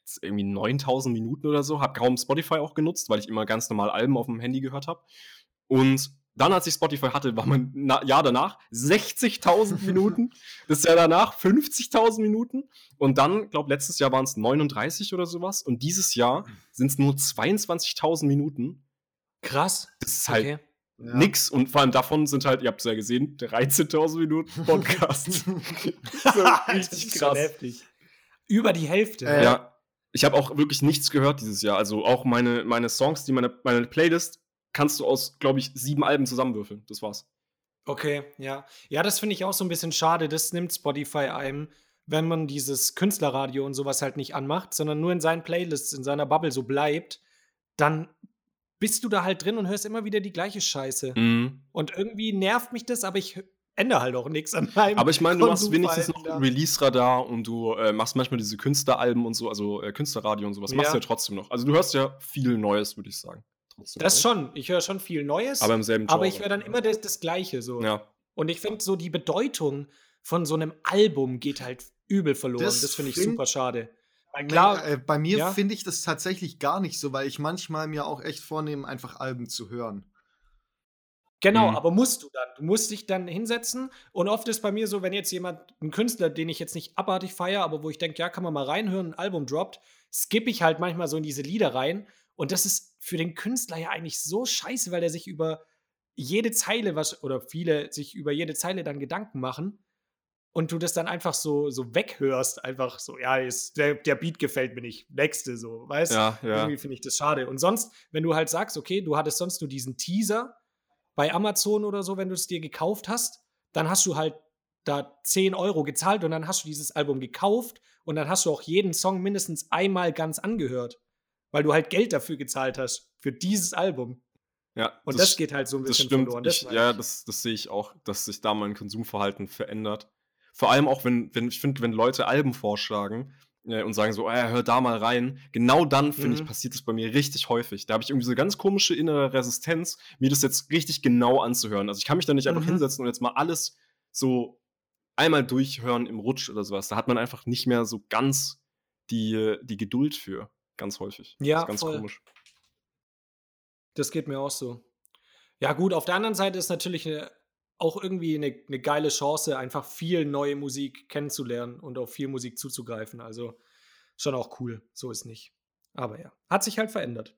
jetzt irgendwie 9000 Minuten oder so, habe kaum Spotify auch genutzt, weil ich immer ganz normal Alben auf dem Handy gehört habe. Und dann, als ich Spotify hatte, war mein Na Jahr danach 60.000 Minuten. (laughs) Das Jahr danach 50.000 Minuten. Und dann, glaube letztes Jahr waren es 39 oder sowas. Und dieses Jahr sind es nur 22.000 Minuten. Krass. Das ist halt okay. ja. nix. Und vor allem davon sind halt, ihr habt es ja gesehen, 13.000 Minuten (laughs) Podcast. (laughs) so richtig krass. heftig. Über die Hälfte. Äh, ja. Ich habe auch wirklich nichts gehört dieses Jahr. Also auch meine, meine Songs, die meine, meine Playlist kannst du aus, glaube ich, sieben Alben zusammenwürfeln. Das war's. Okay, ja. Ja, das finde ich auch so ein bisschen schade. Das nimmt Spotify einem, wenn man dieses Künstlerradio und sowas halt nicht anmacht, sondern nur in seinen Playlists, in seiner Bubble so bleibt, dann bist du da halt drin und hörst immer wieder die gleiche Scheiße. Mhm. Und irgendwie nervt mich das, aber ich ändere halt auch nichts an meinem Aber ich meine, du machst wenigstens noch ein Release-Radar und du äh, machst manchmal diese Künstleralben und so, also äh, Künstlerradio und sowas, ja. machst du ja trotzdem noch. Also du hörst ja viel Neues, würde ich sagen trotzdem. Das schon. Ich höre schon viel Neues. Aber im selben Genre. Aber ich höre dann immer das, das Gleiche so. Ja. Und ich finde so die Bedeutung von so einem Album geht halt übel verloren. Das, das finde ich find, super schade. Klar, äh, bei mir ja? finde ich das tatsächlich gar nicht so, weil ich manchmal mir auch echt vornehme, einfach Alben zu hören. Genau, mhm. aber musst du dann. Du musst dich dann hinsetzen. Und oft ist bei mir so, wenn jetzt jemand, ein Künstler, den ich jetzt nicht abartig feiere, aber wo ich denke, ja, kann man mal reinhören, ein Album droppt, skippe ich halt manchmal so in diese Lieder rein. Und das ist für den Künstler ja eigentlich so scheiße, weil der sich über jede Zeile was oder viele sich über jede Zeile dann Gedanken machen und du das dann einfach so so weghörst, einfach so ja, ist, der, der Beat gefällt mir nicht, nächste so, weißt? Ja, ja. Irgendwie finde ich das schade. Und sonst, wenn du halt sagst, okay, du hattest sonst nur diesen Teaser bei Amazon oder so, wenn du es dir gekauft hast, dann hast du halt da 10 Euro gezahlt und dann hast du dieses Album gekauft und dann hast du auch jeden Song mindestens einmal ganz angehört weil du halt Geld dafür gezahlt hast, für dieses Album. Ja. Und das, das geht halt so ein bisschen das stimmt. verloren. Das ich, ja, das, das sehe ich auch, dass sich da mein Konsumverhalten verändert. Vor allem auch, wenn, wenn ich finde, wenn Leute Alben vorschlagen äh, und sagen so, äh, hör da mal rein, genau dann, finde mhm. ich, passiert das bei mir richtig häufig. Da habe ich irgendwie so eine ganz komische innere Resistenz, mir das jetzt richtig genau anzuhören. Also ich kann mich da nicht einfach mhm. hinsetzen und jetzt mal alles so einmal durchhören im Rutsch oder sowas. Da hat man einfach nicht mehr so ganz die, die Geduld für. Ganz häufig. Ja, das ist ganz voll. komisch. Das geht mir auch so. Ja, gut, auf der anderen Seite ist natürlich eine, auch irgendwie eine, eine geile Chance, einfach viel neue Musik kennenzulernen und auf viel Musik zuzugreifen. Also schon auch cool. So ist nicht. Aber ja, hat sich halt verändert.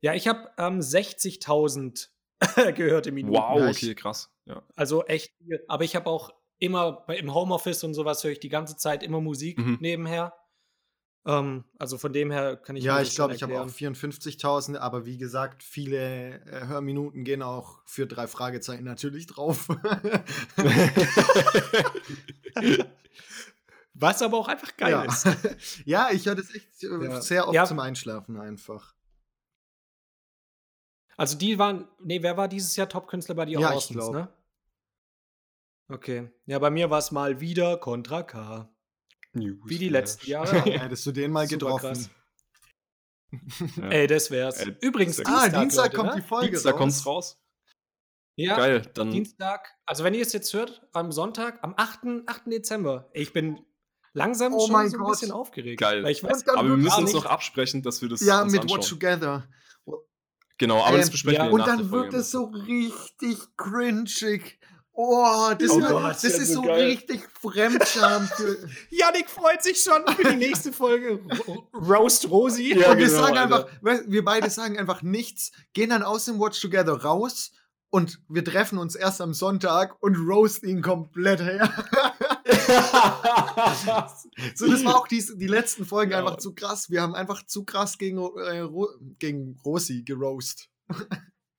Ja, ich habe ähm, 60.000 (laughs) gehörte Minuten. Wow, okay, krass. Ja. Also echt viel. Aber ich habe auch immer im Homeoffice und sowas höre ich die ganze Zeit immer Musik mhm. nebenher. Ähm, also von dem her kann ich. Ja, ich glaube, ich habe auch 54.000, aber wie gesagt, viele äh, Hörminuten gehen auch für drei Fragezeichen natürlich drauf. (laughs) Was aber auch einfach geil ja. ist. (laughs) ja, ich höre das echt äh, ja. sehr oft ja. zum Einschlafen einfach. Also die waren, nee, wer war dieses Jahr Top-Künstler bei dir? Ja, ich glaube. Ne? Okay. Ja, bei mir war es mal wieder Contra K. News Wie die letzten Jahre. (laughs) Hättest du den mal getroffen. Ja. Ey, das wär's. Ey, Übrigens, ah, Dienstag, Dienstag Leute, kommt ne? die Folge Dienstag raus. kommt's raus. Ja, Geil, dann Dienstag. Also wenn ihr es jetzt hört, am Sonntag, am 8. 8. Dezember. Ich bin langsam oh schon so ein bisschen aufgeregt. Geil. Weil ich weiß, aber wir müssen uns noch absprechen, dass wir das Ja, mit anschauen. Watch Together. Genau, aber ähm, das besprechen ja. wir Und dann wird es so richtig cringig. Oh, das, oh Gott, das ist so, so richtig Fremdscham. (laughs) Yannick freut sich schon für die nächste Folge. Roast Rosi. Ja, und wir genau, sagen einfach, wir beide sagen einfach nichts, gehen dann aus dem Watch Together raus und wir treffen uns erst am Sonntag und roast ihn komplett her. (laughs) so, das war auch die, die letzten Folgen ja. einfach zu krass. Wir haben einfach zu krass gegen, äh, gegen Rosi geroast.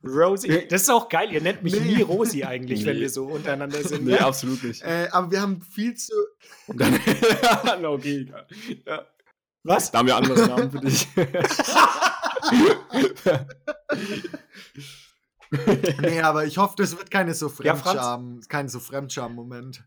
Rosie. Das ist auch geil. Ihr nennt mich nee. nie Rosi eigentlich, nee. wenn wir so untereinander sind. Nee, ne? absolut nicht. Äh, aber wir haben viel zu. (laughs) okay, egal. Ja. Was? Da haben wir andere Namen für dich. (laughs) nee, aber ich hoffe, das wird keine so Fremdscham, ja, kein so Fremdscham-Moment.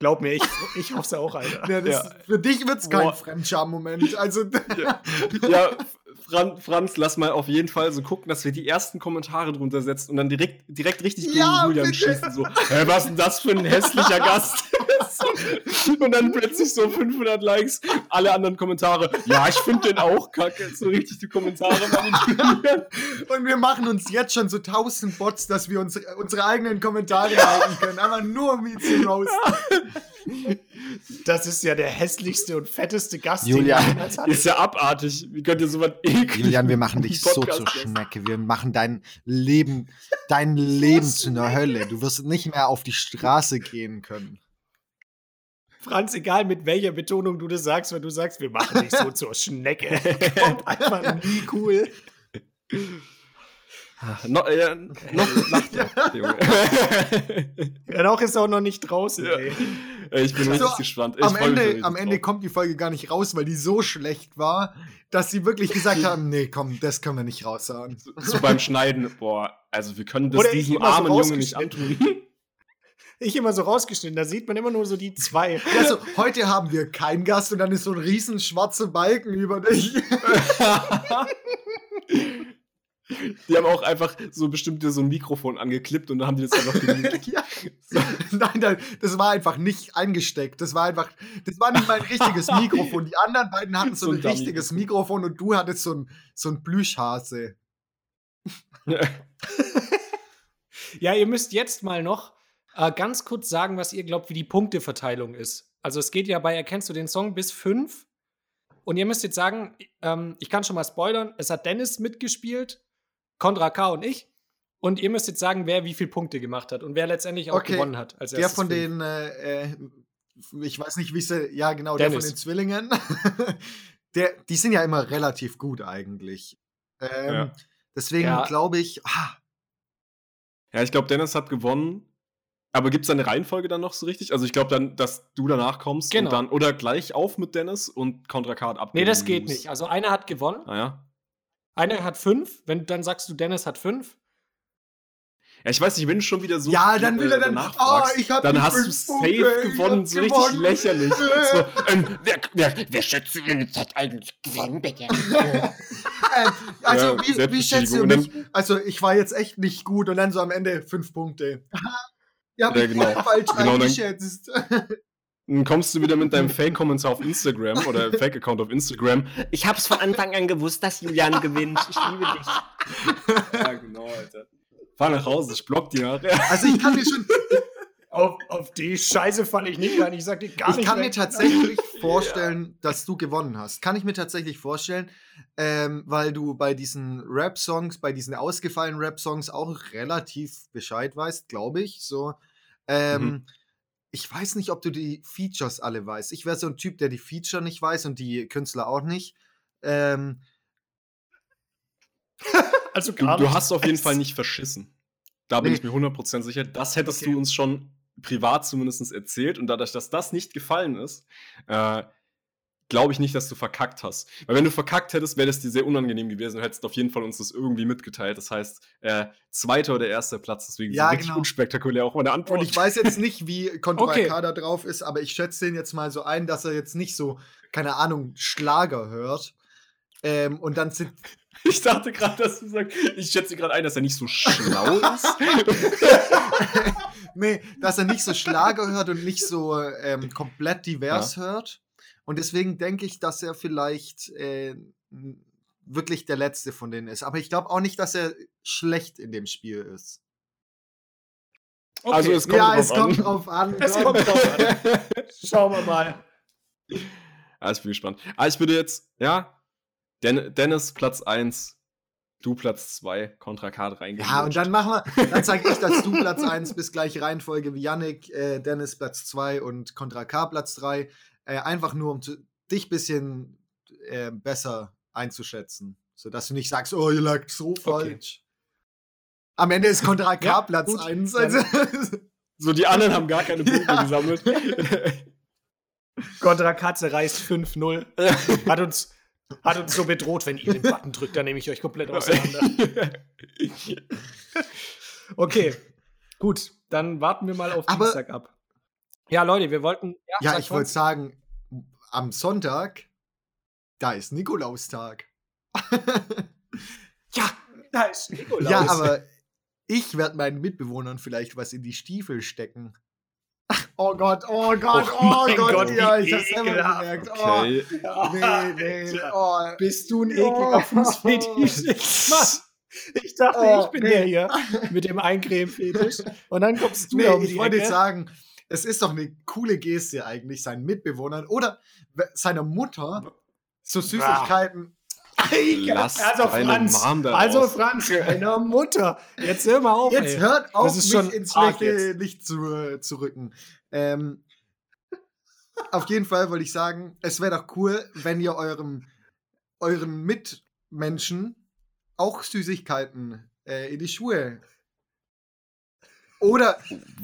Glaub mir, ich, ich hoffe es auch, Alter. Ja, das, ja. Für dich wird es kein Fremdscham-Moment. Also, ja. ja. (laughs) Franz, Franz, lass mal auf jeden Fall so gucken, dass wir die ersten Kommentare drunter setzen und dann direkt, direkt richtig gegen ja, Julian bitte. schießen. So, hä, was ist denn das für ein hässlicher (laughs) Gast? (laughs) und dann plötzlich so 500 Likes, alle anderen Kommentare. Ja, ich finde den auch kacke. So richtig die Kommentare. Und wir machen uns jetzt schon so 1000 Bots, dass wir uns, unsere eigenen Kommentare halten können. Aber nur um ihn zu roasten. Das ist ja der hässlichste und fetteste Gast, Julian. Ist ja abartig. Wie könnt ihr so was eklig Julian, wir machen dich so zur Schnecke. Wir machen dein Leben, dein Leben zu einer Hölle. Du wirst nicht mehr auf die Straße gehen können. Franz, egal mit welcher Betonung du das sagst, wenn du sagst, wir machen dich so (laughs) zur Schnecke, kommt einfach (laughs) nie cool. No, äh, noch Nacht, (laughs) Junge. ja, noch ist auch noch nicht draußen. Ja. Ey. Ich bin so, richtig gespannt. Ich am Ende, am Ende kommt die Folge gar nicht raus, weil die so schlecht war, dass sie wirklich gesagt haben: Nee, komm, das können wir nicht raushauen. So, so beim Schneiden, boah, also wir können das Oder diesem armen so Jungen nicht antun. Ich immer so rausgeschnitten, da sieht man immer nur so die zwei. (laughs) Also, heute haben wir keinen Gast und dann ist so ein riesen schwarzer Balken über dich. (laughs) Die haben auch einfach so bestimmt so ein Mikrofon angeklippt und dann haben die das einfach gemietet. (laughs) ja. so. Nein, nein, das war einfach nicht eingesteckt. Das war einfach, das war nicht mein richtiges Mikrofon. Die anderen beiden hatten so, so ein, ein richtiges Mikrofon und du hattest so ein, so ein Plüschhase. ja, ihr müsst jetzt mal noch äh, ganz kurz sagen, was ihr glaubt, wie die Punkteverteilung ist. Also es geht ja bei Erkennst du den Song bis fünf. Und ihr müsst jetzt sagen, ähm, ich kann schon mal spoilern, es hat Dennis mitgespielt, Kontra K und ich. Und ihr müsst jetzt sagen, wer wie viele Punkte gemacht hat und wer letztendlich auch okay. gewonnen hat. Als der von den, äh, äh, ich weiß nicht, wie sie, ja genau, Dennis. der von den Zwillingen. (laughs) der, die sind ja immer relativ gut eigentlich. Ähm, ja. Deswegen ja. glaube ich. Ah. Ja, ich glaube, Dennis hat gewonnen. Aber gibt es eine Reihenfolge dann noch so richtig? Also ich glaube dann, dass du danach kommst genau. und dann oder gleich auf mit Dennis und Contra Card ab. Nee, das geht nicht. Also einer hat gewonnen. Ah, ja. Einer hat fünf, wenn dann sagst du, Dennis hat fünf. Ja, ich weiß nicht, wenn du schon wieder so. Ja, dann will er dann. Oh, ich hab dann hast du safe Punkte, gewonnen, so richtig gewonnen. lächerlich. (laughs) so, ähm, wer, wer, wer schätzt du denn jetzt hat eigentlich gewonnen, bitte? (laughs) ähm, also, ja, wie, wie schätzt du mich? Also, ich war jetzt echt nicht gut und dann so am Ende fünf Punkte. (laughs) ja, ja genau. falsch genau, eingeschätzt. Dann kommst du wieder mit deinem Fake-Kommentar auf Instagram oder (laughs) Fake-Account auf Instagram. Ich hab's von Anfang an gewusst, dass Julian gewinnt. Ich liebe dich. (laughs) Ja, genau, Alter. Fahr nach Hause, ich block dir nachher. Also ich kann mir schon. (laughs) Auf, auf die Scheiße falle ich nicht rein. Ich sag dir gar ich nicht. Ich kann mir tatsächlich vorstellen, ja. dass du gewonnen hast. Kann ich mir tatsächlich vorstellen, ähm, weil du bei diesen Rap-Songs, bei diesen ausgefallenen Rap-Songs auch relativ Bescheid weißt, glaube ich. So. Ähm, mhm ich weiß nicht, ob du die Features alle weißt. Ich wäre so ein Typ, der die Feature nicht weiß und die Künstler auch nicht. Ähm. (laughs) also du, du, hast auf jeden Fall nicht verschissen. Da bin nee. ich mir 100% sicher. Das hättest okay. du uns schon privat zumindest erzählt. Und dadurch, dass das nicht gefallen ist, äh, glaube ich nicht, dass du verkackt hast. Weil wenn du verkackt hättest, wäre das dir sehr unangenehm gewesen. Du hättest auf jeden Fall uns das irgendwie mitgeteilt. Das heißt, äh, zweiter oder erster Platz, deswegen ja, richtig genau. unspektakulär auch meine Antwort. Und ich weiß jetzt nicht, wie Contra okay. da drauf ist, aber ich schätze den jetzt mal so ein, dass er jetzt nicht so, keine Ahnung, Schlager hört. Ähm, und dann sind. (laughs) Ich dachte gerade, dass du sagst, ich schätze gerade ein, dass er nicht so schlau (laughs) ist. nee, dass er nicht so Schlager hört und nicht so ähm, komplett divers ja. hört. Und deswegen denke ich, dass er vielleicht äh, wirklich der Letzte von denen ist. Aber ich glaube auch nicht, dass er schlecht in dem Spiel ist. Okay. Also es kommt ja, drauf es an. kommt drauf an. Es kommt drauf an. Schauen wir mal. Ja, ich bin gespannt. Ah, ich würde jetzt, ja, Den Dennis Platz 1, du Platz 2, Kontra Card reingehen. Ja, und dann machen wir, dann zeige ich, dass du Platz 1 bist, gleiche Reihenfolge wie Yannick, äh, Dennis Platz 2 und Kontra K Platz 3. Äh, einfach nur, um zu, dich ein bisschen äh, besser einzuschätzen. Sodass du nicht sagst, oh, ihr lag so okay. falsch. Am Ende ist Contra K ja, Platz 1. Also, (laughs) so, die anderen haben gar keine (laughs) Punkte ja. gesammelt. Contra Katze reißt 5-0. (laughs) Hat uns, hat uns so bedroht, wenn ihr den Button drückt, dann nehme ich euch komplett auseinander. okay, gut, dann warten wir mal auf Aber Dienstag ab. Ja, Leute, wir wollten. Ja, ja ich wollte sagen, am Sonntag, da ist Nikolaustag. ja, da ist Nikolaus. Ja, aber ich werde meinen Mitbewohnern vielleicht was in die Stiefel stecken. Oh Gott, oh Gott, oh, oh Gott, Gott, ja, ich hab's selber gemerkt. Oh, okay. (laughs) Oh, nee, nee, oh. Bist du ein ekliger oh. Fußfetisch? (laughs) Ich dachte, oh, ich bin nee. der hier mit dem Eincreme-Fetisch. Und dann kommst du nee, um Ich wollte jetzt sagen, es ist doch eine coole Geste eigentlich, seinen Mitbewohnern oder seiner Mutter so Süßigkeiten Lass also Franz, also. Franz, (laughs) deine Mutter. Jetzt hör mal auf. Jetzt ey. hört auf, mich ins schlechte Licht zu, zu rücken. Ähm, auf jeden Fall wollte ich sagen, es wäre doch cool, wenn ihr eurem, euren Mitmenschen auch Süßigkeiten äh, in die Schuhe oder.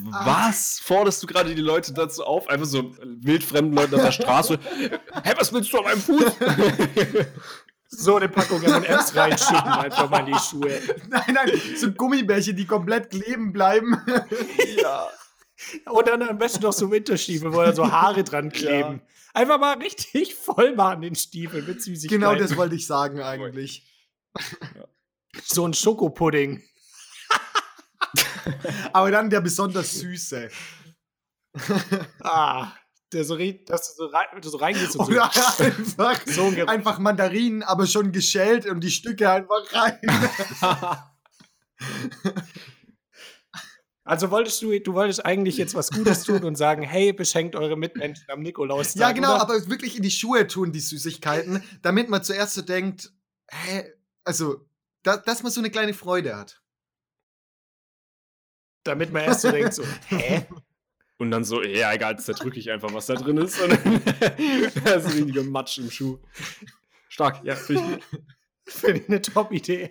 Was? Forderst du gerade die Leute dazu auf? Einfach so wildfremden Leuten auf der Straße. (laughs) Hä, was willst du an meinem Fuß? (laughs) so eine Packung M&M's reinschicken, einfach mal in die Schuhe. (laughs) Nein, nein, so Gummibärchen, die komplett kleben bleiben. ja. Und dann am besten noch so Winterstiefel, wo da so Haare dran kleben. Ja. Einfach mal richtig voll machen den Stiefel mit Süßigkeiten. Genau das wollte ich sagen eigentlich. Ja. So ein Schokopudding. (laughs) Aber dann der besonders süße. (laughs) ah, der so, dass du so, rein, so reingehst und so. Oder einfach, so einfach Mandarinen, aber schon geschält und die Stücke einfach rein. (laughs) Also wolltest du, du wolltest eigentlich jetzt was Gutes tun und sagen, hey, beschenkt eure Mitmenschen am Nikolaus. Ja, genau, oder? aber wirklich in die Schuhe tun, die Süßigkeiten, damit man zuerst so denkt, hä, also, da, dass man so eine kleine Freude hat. Damit man erst so denkt, so, (laughs) hä? Und dann so, ja, egal, jetzt zerdrücke ich einfach, was da drin ist. Und dann (laughs) (laughs) das ist richtige Matsch im Schuh. Stark, ja, finde ich gut. Finde ich eine Top-Idee.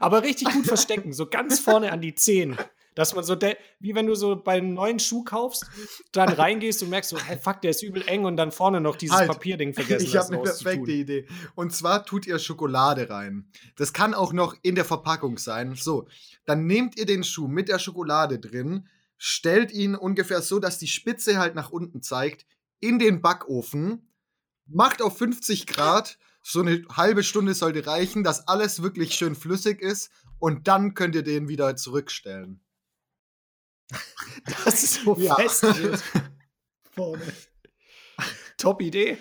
Aber richtig gut verstecken, so ganz vorne an die Zehen. Dass man so, wie wenn du so beim neuen Schuh kaufst, dann (laughs) reingehst und merkst so, hey, fuck, der ist übel eng und dann vorne noch dieses halt, Papierding vergessen. Ich habe eine perfekte Idee. Und zwar tut ihr Schokolade rein. Das kann auch noch in der Verpackung sein. So, dann nehmt ihr den Schuh mit der Schokolade drin, stellt ihn ungefähr so, dass die Spitze halt nach unten zeigt, in den Backofen, macht auf 50 Grad, so eine halbe Stunde sollte reichen, dass alles wirklich schön flüssig ist und dann könnt ihr den wieder zurückstellen. (laughs) Das ist so ja. fest (laughs) Vorne. Top Idee.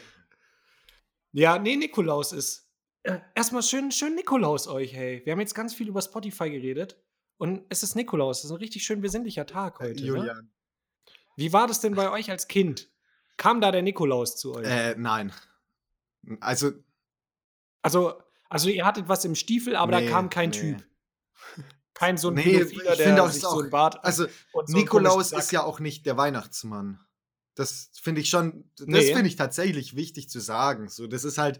Ja, nee, Nikolaus ist. Äh, erstmal schön, schön Nikolaus euch, hey. Wir haben jetzt ganz viel über Spotify geredet. Und es ist Nikolaus. Es ist ein richtig schön besinnlicher Tag heute. Äh, Julian. Ne? Wie war das denn bei euch als Kind? Kam da der Nikolaus zu euch? Äh, nein. Also. Also, also ihr hattet was im Stiefel, aber nee, da kam kein nee. Typ. (laughs) Kein so ein nee, Pädophiler, der sich auch, so ein Bart. Also, so Nikolaus ist ja auch nicht der Weihnachtsmann. Das finde ich schon, das nee. finde ich tatsächlich wichtig zu sagen. So, das ist halt.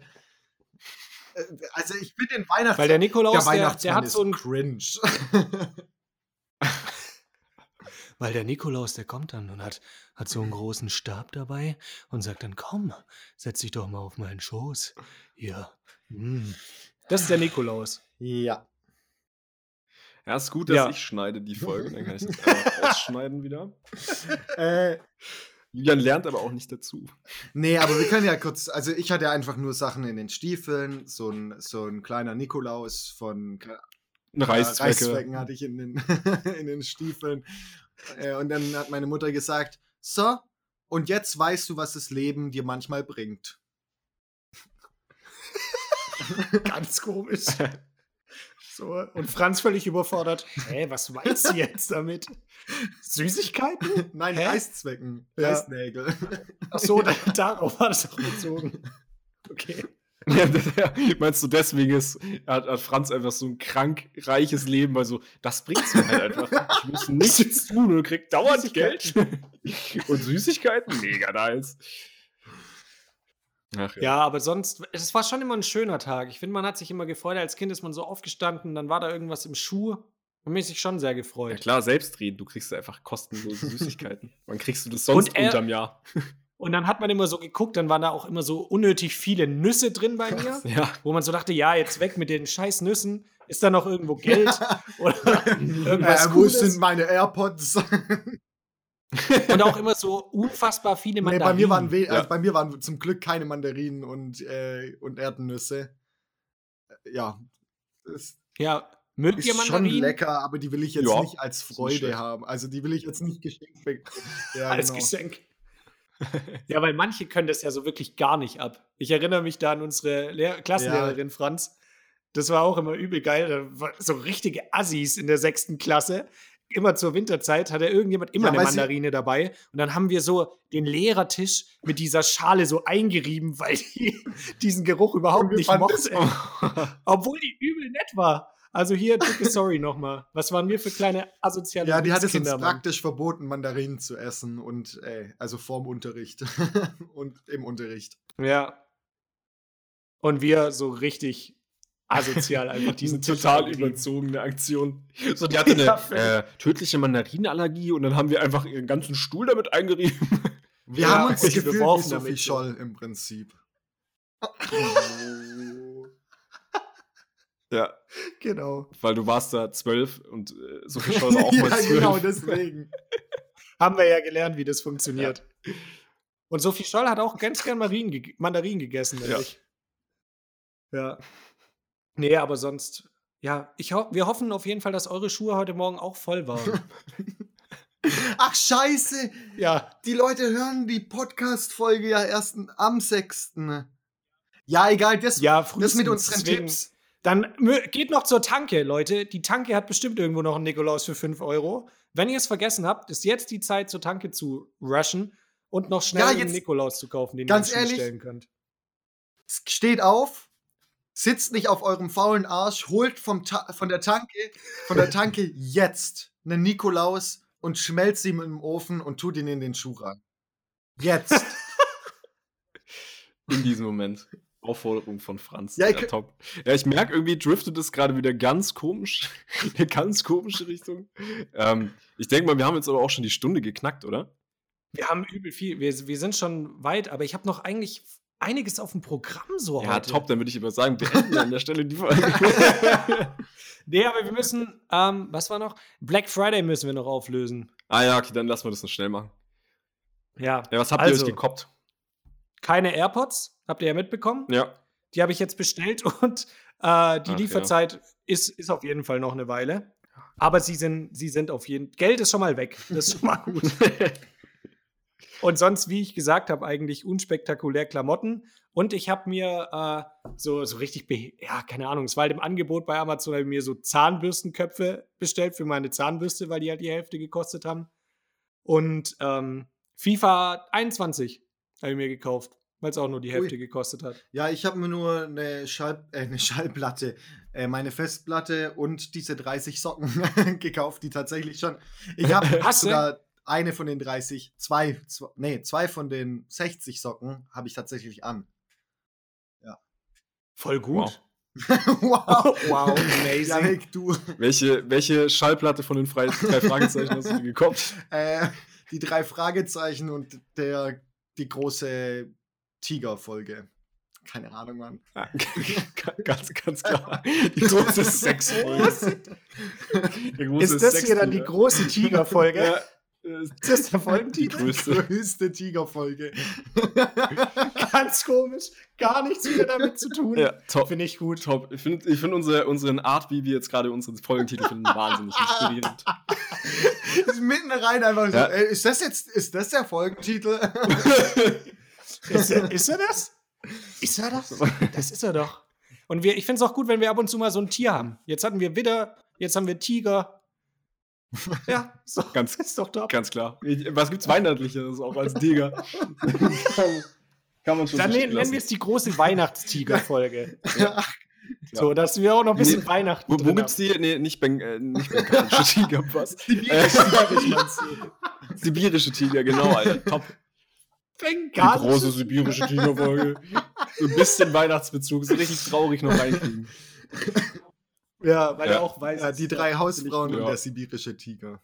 Äh, also ich bin den Weihnachtsmann. Weil der Nikolaus, der, der, der hat so ein cringe. (laughs) Weil der Nikolaus, der kommt dann und hat, hat so einen großen Stab dabei und sagt dann, komm, setz dich doch mal auf meinen Schoß. Hier. Mm. Das ist der Nikolaus. Ja. Ja, ist gut, dass ja. ich schneide die Folge, dann kann ich das (laughs) einfach ausschneiden wieder. Äh, Julian lernt aber auch nicht dazu. Nee, aber wir können ja kurz, also ich hatte einfach nur Sachen in den Stiefeln, so ein, so ein kleiner Nikolaus von Reißzwecke. Reißzwecken hatte ich in den, (laughs) in den Stiefeln. Äh, und dann hat meine Mutter gesagt, so, und jetzt weißt du, was das Leben dir manchmal bringt. (laughs) Ganz komisch. So, und Franz völlig überfordert. Hä, was weiß sie (laughs) jetzt damit? Süßigkeiten? Nein, Hä? Reißzwecken. Ja. Reißnägel. Ach so, da, (laughs) darauf war das auch bezogen. Okay. (laughs) Ja, meinst du, deswegen ist, hat, hat, Franz einfach so ein krank reiches Leben, weil so, das bringt's mir halt einfach. Ich muss nichts tun und krieg dauernd Geld. und Süßigkeiten? Mega nice. Ach, ja. ja. aber sonst, es war schon immer ein schöner Tag. Ich finde, man hat sich immer gefreut. Als Kind ist man so aufgestanden, dann war da irgendwas im Schuh. Und mir sich schon sehr gefreut. Ja klar, selbstredend. Du kriegst einfach kostenlose Süßigkeiten. (laughs) Wann kriegst du das sonst er, unterm Jahr? (laughs) Und dann hat man immer so geguckt, dann waren da auch immer so unnötig viele Nüsse drin bei mir. ja. Wo man so dachte, ja, jetzt weg mit den scheiß Nüssen. Ist da noch irgendwo Geld? Oder (laughs) irgendwas äh, Wo sind meine AirPods? Und auch immer so unfassbar viele Mandarinen. Nee, bei, mir waren ja. also bei mir waren zum Glück keine Mandarinen und, äh, und Erdnüsse. ja. ja, mögt ist ihr Mandarinen? schon lecker, aber die will ich jetzt ja, nicht als Freude haben. Also die will ich jetzt nicht geschenkt bekommen. (laughs) Ja, als genau. Geschenk. (laughs) ja, weil manche können das ja so wirklich gar nicht ab. Ich erinnere mich da an unsere Lehr Klassenlehrerin ja. Franz. Das war auch immer übel geil. so richtige Assis in der sechsten Klasse. Immer zur Winterzeit hat er irgendjemand immer ja, eine Mandarine dabei. Und dann haben wir so den Lehrertisch mit dieser Schale so eingerieben, (laughs) weil die diesen Geruch überhaupt nicht mochte. Obwohl die übel nett war. Also hier, dicke Sorry nochmal. Was waren wir für kleine asoziale Ja, die hat es uns praktisch verboten, Mandarinen zu essen und ey, also vorm Unterricht (laughs) und im Unterricht. Ja. Und wir so richtig asozial einfach diesen total überzogene Aktion. So, die hatte eine äh, tödliche Mandarinenallergie und dann haben wir einfach ihren ganzen Stuhl damit eingerieben. Wir ja, haben uns gefühlt wie Sophie Scholl im Prinzip. Ja. Genau. Weil du warst da zwölf und äh, so viel Scholl war (laughs) auch mal zwölf. ja, genau, deswegen. Haben wir ja gelernt, wie das funktioniert. Ja. Und Sophie Scholl hat auch ganz gern Marien, Mandarinen gegessen, nämlich. Ja. ja. Nee, aber sonst, ja, ich ho wir hoffen auf jeden Fall, dass eure Schuhe heute Morgen auch voll waren. (laughs) Ach, scheiße! Ja. Die Leute hören die Podcast-Folge ja erst am 6. Ja, egal, das, ja, das mit unseren deswegen, Tipps. Dann geht noch zur Tanke, Leute. Die Tanke hat bestimmt irgendwo noch einen Nikolaus für 5 Euro. Wenn ihr es vergessen habt, ist jetzt die Zeit, zur Tanke zu rushen und noch schnell ja, einen Nikolaus zu kaufen, den ihr ehrlich, stellen könnt. Steht auf, sitzt nicht auf eurem faulen Arsch, holt vom von der Tanke, von der Tanke (laughs) jetzt einen Nikolaus und schmelzt ihn im Ofen und tut ihn in den Schuh ran. Jetzt. (laughs) in diesem Moment. Aufforderung von Franz. Ja, ja top. Ja, ich merke irgendwie, driftet es gerade wieder ganz komisch. (laughs) eine ganz komische Richtung. Ähm, ich denke mal, wir haben jetzt aber auch schon die Stunde geknackt, oder? Wir haben übel viel. Wir, wir sind schon weit, aber ich habe noch eigentlich einiges auf dem Programm so ja, heute. Ja, top, dann würde ich immer sagen, beenden an der Stelle die Folge. (laughs) nee, aber wir müssen, ähm, was war noch? Black Friday müssen wir noch auflösen. Ah ja, okay, dann lassen wir das noch schnell machen. Ja. Ja, was habt also, ihr euch gekoppt? Keine AirPods, habt ihr ja mitbekommen. Ja. Die habe ich jetzt bestellt (laughs) und äh, die Ach, Lieferzeit ja. ist, ist auf jeden Fall noch eine Weile. Aber sie sind, sie sind auf jeden Geld ist schon mal weg. Das ist schon mal gut. (laughs) und sonst, wie ich gesagt habe, eigentlich unspektakulär Klamotten. Und ich habe mir äh, so, so richtig, ja, keine Ahnung, es war halt im Angebot bei Amazon, habe ich mir so Zahnbürstenköpfe bestellt für meine Zahnbürste, weil die halt die Hälfte gekostet haben. Und ähm, FIFA 21 habe ich mir gekauft, weil es auch nur die Hälfte Ui. gekostet hat. Ja, ich habe mir nur eine, Schall, äh, eine Schallplatte, äh, meine Festplatte und diese 30 Socken (laughs) gekauft, die tatsächlich schon. Ich habe (laughs) sogar eine von den 30, zwei, zwei, nee, zwei von den 60 Socken habe ich tatsächlich an. Ja. Voll gut. Wow. (laughs) wow, (laughs) wow, amazing. Janik, du. Welche, welche Schallplatte von den drei Fragezeichen hast du gekauft? (laughs) Äh, die drei Fragezeichen und der die große Tiger-Folge. Keine Ahnung, Mann. Ja, ganz, ganz klar. Die große Sex-Folge. Ist das hier dann die große Tiger-Folge? Ja. Ist das der Folgentitel? Die größte, größte Tigerfolge. (laughs) Ganz komisch. Gar nichts mehr damit zu tun. Ja, top. Finde ich gut. Top. Ich finde ich find unsere, unseren Art, wie wir jetzt gerade unseren Folgentitel finden, (laughs) wahnsinnig inspirierend. Mitten rein einfach so. Ja. Ey, ist das jetzt, ist das der Folgentitel? (laughs) ist, er, ist er das? Ist er das? Das ist er doch. Und wir, ich finde es auch gut, wenn wir ab und zu mal so ein Tier haben. Jetzt hatten wir Widder, jetzt haben wir Tiger, ja, so, (laughs) ganz, ist doch top. Ganz klar. Was gibt's Weihnachtliches auch als Tiger? (laughs) kann, man schon Dann nennen wir es die große Weihnachtstiger-Folge. ja. So, dass wir auch noch ein bisschen nee, Weihnachten Wo, wo gibt's die? Nee, nicht, äh, nicht bengalische Tiger, was? (laughs) Sibirische Tiger, genau, Alter. Top. Bengalische. Die große sibirische Tigerfolge. So ein bisschen Weihnachtsbezug, so richtig traurig noch reinkriegen. Ja, weil ja. er auch weiß. Ja, die drei Hausfrauen und der sibirische Tiger.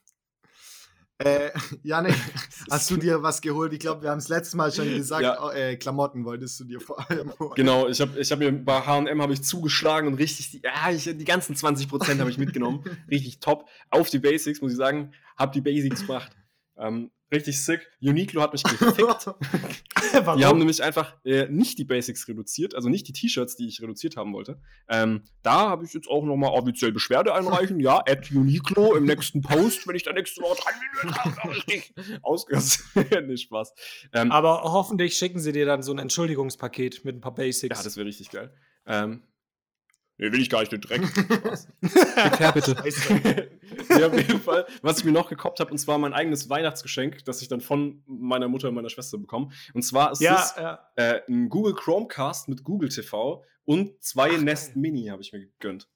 Äh, Janik, (laughs) hast du dir was geholt? Ich glaube, wir haben es letztes Mal schon gesagt, ja. oh, äh, Klamotten wolltest du dir vor allem holen. Genau, ich habe ich hab mir bei H&M habe ich zugeschlagen und richtig, die, ja, ich, die ganzen 20% habe ich mitgenommen. (laughs) richtig top. Auf die Basics, muss ich sagen. Hab die Basics gemacht. Ähm, Richtig sick. Uniqlo hat mich gefickt. (laughs) die haben nämlich einfach äh, nicht die Basics reduziert, also nicht die T-Shirts, die ich reduziert haben wollte. Ähm, da habe ich jetzt auch nochmal offiziell Beschwerde einreichen. ja, at Uniqlo im nächsten Post, wenn ich da nächste Woche dran bin, (laughs) richtig ausgehört. (laughs) nicht Spaß. Ähm, Aber hoffentlich schicken sie dir dann so ein Entschuldigungspaket mit ein paar Basics. Ja, das wäre richtig geil. Ähm, Nee, will ich gar nicht den Dreck. Erklär (laughs) bitte. (laughs) ja, auf jeden Fall. Was ich mir noch gekauft habe, und zwar mein eigenes Weihnachtsgeschenk, das ich dann von meiner Mutter und meiner Schwester bekomme. Und zwar ist ja, es ja. Äh, ein Google Chromecast mit Google TV und zwei Ach, Nest geil. Mini habe ich mir gegönnt.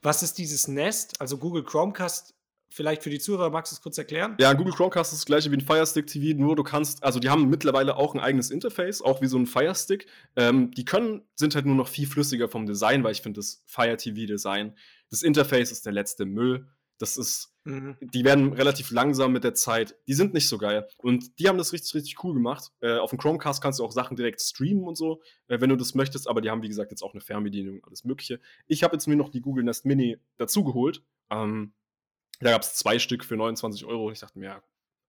Was ist dieses Nest? Also Google Chromecast Vielleicht für die Zuhörer, magst du es kurz erklären? Ja, Google Chromecast ist das gleiche wie ein Fire Stick TV, nur du kannst, also die haben mittlerweile auch ein eigenes Interface, auch wie so ein Fire Stick. Ähm, die können, sind halt nur noch viel flüssiger vom Design, weil ich finde das Fire TV Design, das Interface ist der letzte Müll. Das ist, mhm. die werden relativ langsam mit der Zeit. Die sind nicht so geil. Und die haben das richtig, richtig cool gemacht. Äh, auf dem Chromecast kannst du auch Sachen direkt streamen und so, äh, wenn du das möchtest. Aber die haben, wie gesagt, jetzt auch eine Fernbedienung, alles Mögliche. Ich habe jetzt mir noch die Google Nest Mini dazugeholt. Ähm, da gab es zwei Stück für 29 Euro. Ich dachte mir, ja,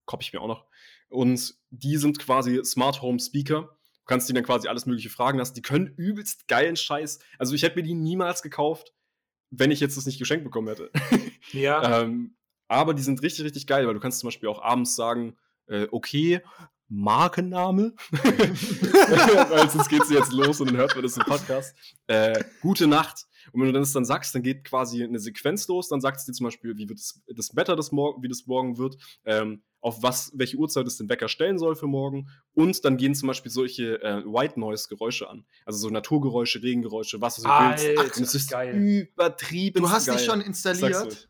koppe ich mir auch noch. Und die sind quasi Smart Home Speaker. Du kannst die dann quasi alles Mögliche fragen lassen. Die können übelst geilen Scheiß. Also ich hätte mir die niemals gekauft, wenn ich jetzt das nicht geschenkt bekommen hätte. (laughs) Ja. ähm, aber die sind richtig, richtig geil, weil du kannst zum Beispiel auch abends sagen, äh, okay, Markenname, (laughs) (laughs) weil sonst geht sie jetzt los und dann hört man das im Podcast. Äh, gute Nacht. Und wenn du das dann sagst, dann geht quasi eine Sequenz los. Dann sagst du dir zum Beispiel, wie wird das, das Wetter des Morgen, wie das morgen wird, ähm, auf was, welche Uhrzeit es den Wecker stellen soll für morgen. Und dann gehen zum Beispiel solche äh, White Noise Geräusche an. Also so Naturgeräusche, Regengeräusche, was du so Alter, willst. Ach, das ist geil. übertrieben. Du hast geil. die schon installiert.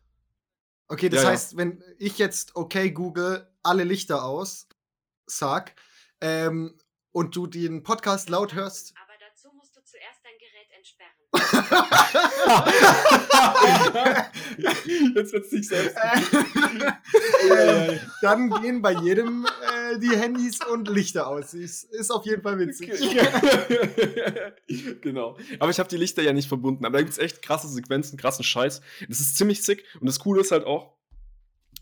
Okay, das ja, heißt, ja. wenn ich jetzt okay Google alle Lichter aus sag ähm, und du den Podcast laut hörst. Aber dazu musst du zuerst dein Gerät entsperren. (laughs) Jetzt wird es nicht selbst. äh, (laughs) dann gehen bei jedem äh, die Handys und Lichter aus. Ist, ist auf jeden Fall witzig. (laughs) genau. Aber ich habe die Lichter ja nicht verbunden. Aber da gibt es echt krasse Sequenzen, krassen Scheiß. Das ist ziemlich sick. Und das Coole ist halt auch,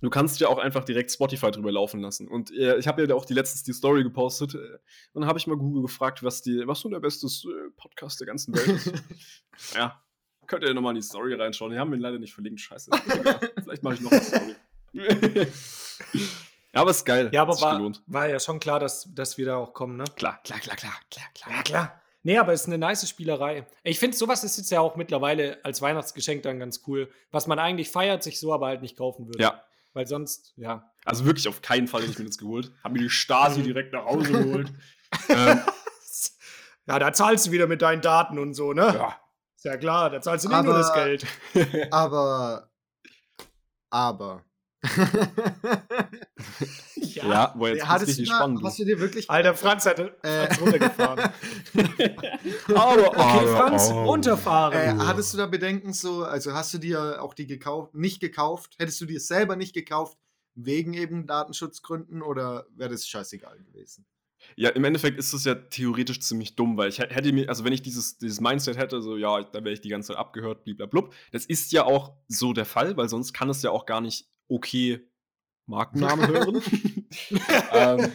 du kannst ja auch einfach direkt Spotify drüber laufen lassen. Und äh, ich habe ja auch die letztens die Story gepostet. Äh, und dann habe ich mal Google gefragt, was die, was so der beste äh, Podcast der ganzen Welt ist. (laughs) ja, könnt ihr nochmal in die Story reinschauen. Die haben wir leider nicht verlinkt. Scheiße. (laughs) Vielleicht mache ich noch eine Story. (laughs) ja, aber ist geil. Ja, aber war, war, ja schon klar, dass, dass wir da auch kommen, ne? Klar, klar, klar, klar, klar, klar. Ja, klar. Nee, aber es ist eine nice Spielerei. Ich finde, sowas ist jetzt ja auch mittlerweile als Weihnachtsgeschenk dann ganz cool. Was man eigentlich feiert, sich so aber halt nicht kaufen würde. Ja, weil sonst, ja. Also wirklich auf keinen Fall hätte ich mir das geholt. Hab mir die Stasi direkt nach Hause geholt. (laughs) ähm, ja, da zahlst du wieder mit deinen Daten und so, ne? Ja. Ist ja klar, da zahlst du nicht aber, nur das Geld. (laughs) aber, aber, (laughs) (laughs) ja, ja wo jetzt ja, richtig spannend. Hast du dir wirklich. Alter, Franz hat äh, Franz runtergefahren. (laughs) aber, okay, Franz, oh. runterfahren. Äh, hattest du da Bedenken so, also hast du dir auch die gekauft, nicht gekauft? Hättest du dir selber nicht gekauft, wegen eben Datenschutzgründen oder wäre das scheißegal gewesen? Ja, im Endeffekt ist es ja theoretisch ziemlich dumm, weil ich hätte mir, also wenn ich dieses, dieses Mindset hätte, so ja, da wäre ich die ganze Zeit abgehört, blablabla. Das ist ja auch so der Fall, weil sonst kann es ja auch gar nicht okay Markenname (laughs) hören. ähm,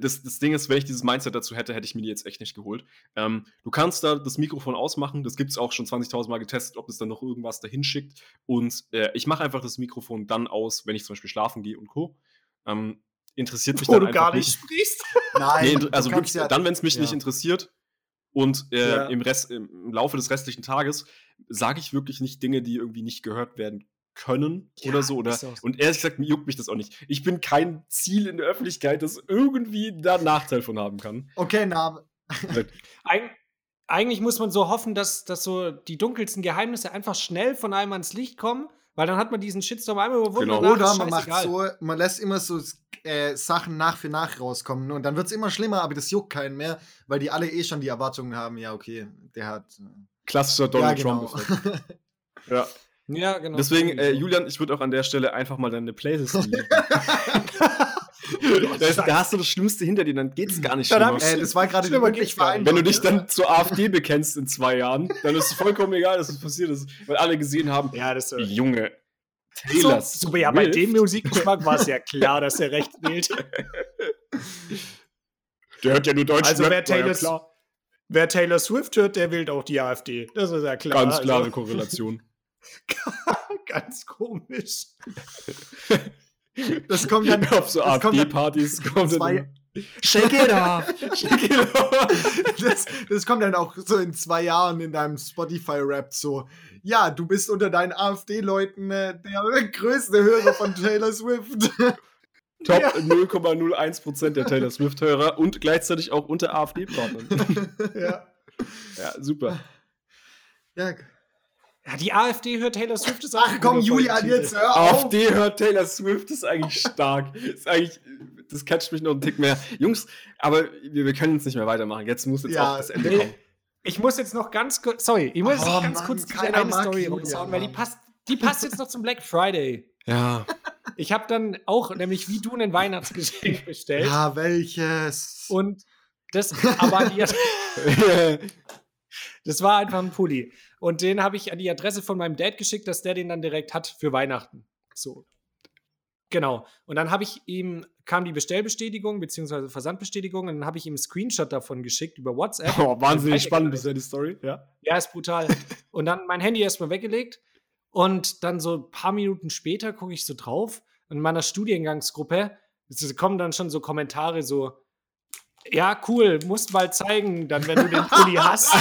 das, das Ding ist, wenn ich dieses Mindset dazu hätte, hätte ich mir die jetzt echt nicht geholt. Ähm, du kannst da das Mikrofon ausmachen. Das gibt es auch schon 20.000 Mal getestet, ob es dann noch irgendwas dahin schickt. Und äh, ich mache einfach das Mikrofon dann aus, wenn ich zum Beispiel schlafen gehe und Co. Ähm, interessiert mich Wo dann du einfach gar nicht. Sprichst. Nein, nee, also wirklich, ja, dann, wenn es mich ja. nicht interessiert und äh, ja. im, Rest, im Laufe des restlichen Tages sage ich wirklich nicht Dinge, die irgendwie nicht gehört werden können ja, oder so. Oder, und ehrlich gesagt, juckt mich das auch nicht. Ich bin kein Ziel in der Öffentlichkeit, das irgendwie da einen Nachteil von haben kann. Okay, Name. (laughs) Eig eigentlich muss man so hoffen, dass, dass so die dunkelsten Geheimnisse einfach schnell von einem ans Licht kommen, weil dann hat man diesen Shitstorm einmal überwunden. Genau. Oder man macht so, man lässt immer so äh, Sachen nach für nach rauskommen und dann wird es immer schlimmer, aber das juckt keinen mehr, weil die alle eh schon die Erwartungen haben, ja, okay, der hat. Äh, Klassischer Donald ja, genau. Trump. (laughs) ja. Ja, genau. Deswegen, äh, Julian, ich würde auch an der Stelle einfach mal deine Playlist (laughs) da, da hast du das Schlimmste hinter dir, dann geht's gar nicht schlimmer. Äh, das war gerade wirklich Wenn du dich dann zur AfD bekennst in zwei Jahren, dann ist es vollkommen egal, dass das passiert ist, weil alle gesehen haben, ja, das Junge, Taylor so, super, ja, bei dem Musikgeschmack war es ja klar, dass er recht wählt. (laughs) Der hört ja nur Deutsch. Also wer Taylor, ja wer Taylor, Swift hört, der wählt auch die AfD. Das ist ja klar. Ganz klare also. Korrelation. (laughs) Ganz komisch. Das kommt dann auf so AfD-Partys. (laughs) Shake it off. (laughs) Shake it off. Das, das, kommt dann auch so in zwei Jahren in deinem Spotify-Rap so. Ja, du bist unter deinen AfD-Leuten äh, der größte Hörer von Taylor Swift. Top ja. 0,01% der Taylor Swift-Hörer und gleichzeitig auch unter AfD-Partnern. ja. Ja, super. Ja. Ja, die AfD hört Taylor Swift ist. Ach komm, Julian, jetzt hör auf. AfD hört Taylor Swift ist eigentlich stark. ist eigentlich, das catcht mich noch einen Tick mehr. Jungs, aber wir, wir können jetzt nicht mehr weitermachen. Jetzt muss jetzt ja, auch das Ende nee. kommen. Ich muss jetzt noch ganz kurz, sorry, ich muss oh, ganz Mann, kurz eine Story raushauen, weil die passt, die passt jetzt noch zum Black Friday. Ja. Ich habe dann auch nämlich wie du ein Weihnachtsgeschenk (laughs) bestellt. Ja, welches? Und das, aber die, (laughs) das war einfach ein Pulli. Und den habe ich an die Adresse von meinem Dad geschickt, dass der den dann direkt hat für Weihnachten. So. Genau. Und dann habe ich ihm, kam die Bestellbestätigung bzw. Versandbestätigung und dann habe ich ihm einen Screenshot davon geschickt über WhatsApp. Oh, wahnsinnig spannend bisher die Story, ja. Ja, ist brutal. (laughs) und dann mein Handy erstmal weggelegt und dann so ein paar Minuten später gucke ich so drauf in meiner Studiengangsgruppe kommen dann schon so Kommentare so, ja, cool, musst mal zeigen, dann, wenn du den Pulli (laughs) hast. So.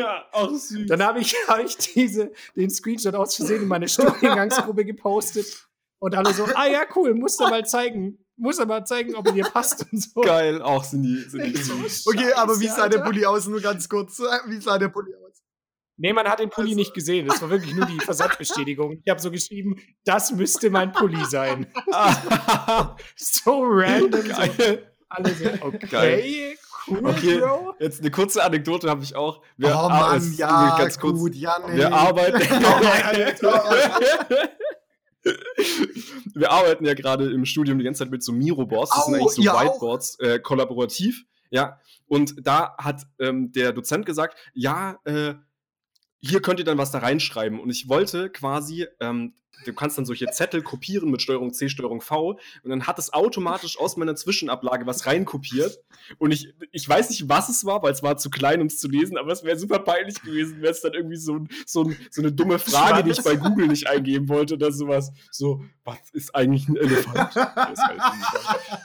ja, auch süß. Dann habe ich, (laughs) hab ich diese, den Screenshot aus Versehen in meine Studiengangsgruppe gepostet. Und alle so, ah ja, cool, musst du mal zeigen. Muss aber zeigen, ob er dir passt und so. Geil, auch sind die, sind die so Okay, aber wie sah der Pulli aus? Nur ganz kurz. Wie sah der Pulli aus? Nee, man hat den Pulli also. nicht gesehen. Das war wirklich nur die Versandbestätigung. Ich habe so geschrieben, das müsste mein Pulli sein. (laughs) so random. Geil. So. Alle so, (laughs) okay, cool, okay, Bro. Jetzt eine kurze Anekdote habe ich auch. Wir oh Mann, ja, ganz kurz. gut, Janik. Wir arbeiten. (laughs) wir arbeiten ja gerade im Studium die ganze Zeit mit so Miro-Boards. Das oh, sind eigentlich so Whiteboards, äh, kollaborativ. Ja, und da hat ähm, der Dozent gesagt, ja, äh, hier könnt ihr dann was da reinschreiben. Und ich wollte quasi, ähm, du kannst dann solche Zettel kopieren mit Steuerung C, Steuerung V. Und dann hat es automatisch aus meiner Zwischenablage was reinkopiert. Und ich, ich weiß nicht, was es war, weil es war zu klein, um es zu lesen, aber es wäre super peinlich gewesen, wäre es dann irgendwie so, so, so eine dumme Frage, die ich bei Google nicht eingeben wollte oder sowas. So, was ist eigentlich ein Elefant?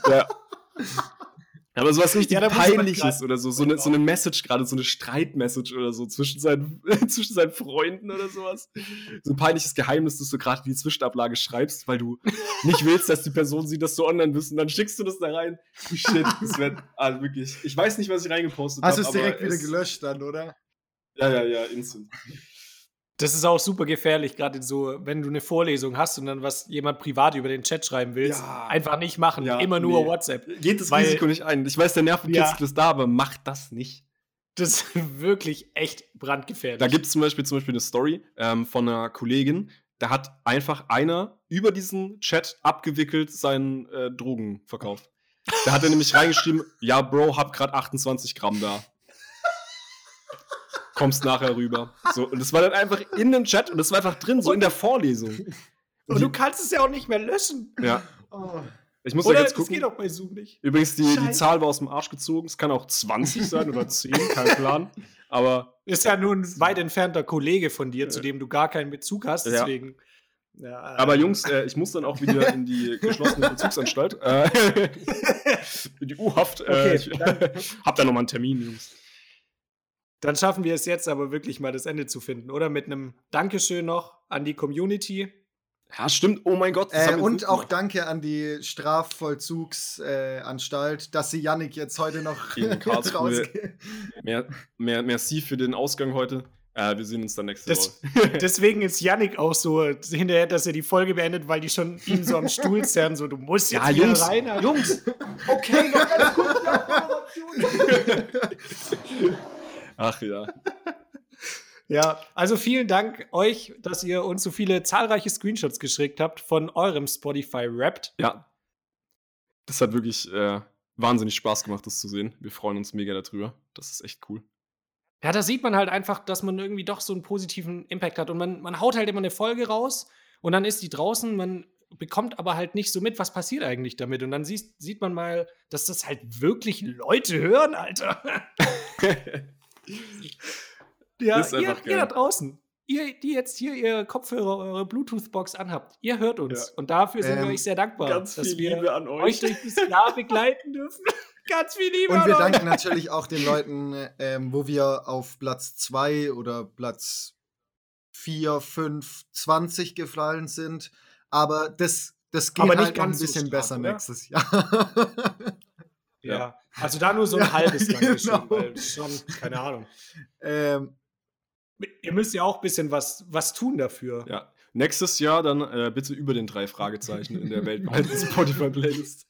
ja. (laughs) Aber sowas richtig ja, Peinliches oder so, so eine, so eine Message gerade, so eine Streitmessage oder so zwischen seinen, (laughs) zwischen seinen Freunden oder sowas. So ein peinliches Geheimnis, das du gerade in die Zwischenablage schreibst, weil du nicht willst, dass die Person sieht, dass du online bist und dann schickst du das da rein. Shit, das wird also wirklich. Ich weiß nicht, was ich reingepostet habe. Hast du es direkt wieder gelöscht dann, oder? Ja, ja, ja, instant. Das ist auch super gefährlich, gerade so, wenn du eine Vorlesung hast und dann was jemand privat über den Chat schreiben willst. Ja. Einfach nicht machen, ja, immer nur nee. WhatsApp. Geht das weil, Risiko nicht ein. Ich weiß, der Nervenkitzel ja. ist da, aber macht das nicht. Das ist (laughs) wirklich echt brandgefährlich. Da gibt es zum Beispiel, zum Beispiel eine Story ähm, von einer Kollegin, da hat einfach einer über diesen Chat abgewickelt seinen äh, Drogen verkauft. Da hat er nämlich reingeschrieben, ja, Bro, hab grad 28 Gramm da kommst nachher rüber. So, und das war dann einfach in dem Chat und das war einfach drin, so in der Vorlesung. Und, und du kannst es ja auch nicht mehr löschen. Ja. Oh. Ich muss oder ja jetzt gucken. Das geht auch bei Zoom nicht. Übrigens, die, die Zahl war aus dem Arsch gezogen. Es kann auch 20 sein oder 10, kein Plan. Aber. Ist ja nur ein weit entfernter Kollege von dir, zu dem du gar keinen Bezug hast. Deswegen. Ja. Ja, Aber Jungs, äh, ich muss dann auch wieder in die geschlossene Bezugsanstalt. Äh, (laughs) in die U-Haft. Äh, okay, ich (laughs) hab da nochmal einen Termin, Jungs. Dann schaffen wir es jetzt aber wirklich mal das Ende zu finden, oder? Mit einem Dankeschön noch an die Community. Ja, stimmt. Oh mein Gott. Äh, und auch danke an die Strafvollzugsanstalt, äh, dass sie Yannick jetzt heute noch (laughs) (laughs) rausgeht. Mehr, mehr, merci für den Ausgang heute. Äh, wir sehen uns dann nächste Woche. (laughs) deswegen ist Yannick auch so hinterher, dass er die Folge beendet, weil die schon ihn so am Stuhl zerren, so du musst jetzt ja, Jungs, rein. Jungs, okay, noch ganz kurz Ach ja. (laughs) Ja, also vielen Dank euch, dass ihr uns so viele zahlreiche Screenshots geschickt habt von eurem Spotify Wrapped. Ja. Das hat wirklich äh, wahnsinnig Spaß gemacht, das zu sehen. Wir freuen uns mega darüber. Das ist echt cool. Ja, da sieht man halt einfach, dass man irgendwie doch so einen positiven Impact hat. Und man, man haut halt immer eine Folge raus und dann ist die draußen, man bekommt aber halt nicht so mit, was passiert eigentlich damit. Und dann sieht, sieht man mal, dass das halt wirklich Leute hören, Alter. (laughs) (laughs) (laughs) ja, ihr, ihr da draußen, ihr, die jetzt hier ihr Kopfhörer, eure Bluetooth-Box anhabt, ihr hört uns. Ja. Und dafür sind ähm, wir euch sehr dankbar, dass wir euch. euch durch das (laughs) Jahr begleiten dürfen. (laughs) ganz viel Liebe. Und wir danken natürlich auch den Leuten, ähm, wo wir auf Platz 2 oder Platz 4, 5, 20 gefallen sind. Aber das, das geht halt ein bisschen so stark, besser oder? nächstes Jahr. Ja. Also da nur so ein ja, halbes (laughs) Dankeschön, genau. weil schon, keine Ahnung. Ähm, Ihr müsst ja auch ein bisschen was, was tun dafür. Ja. Nächstes Jahr dann äh, bitte über den drei Fragezeichen in der weltweiten Spotify-Playlist.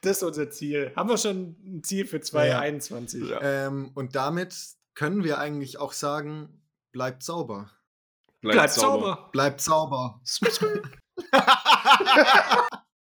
Das ist unser Ziel. Haben wir schon ein Ziel für 2021. Ja. Ähm, und damit können wir eigentlich auch sagen, bleibt sauber. Bleibt, bleibt sauber. sauber. Bleibt sauber. (laughs)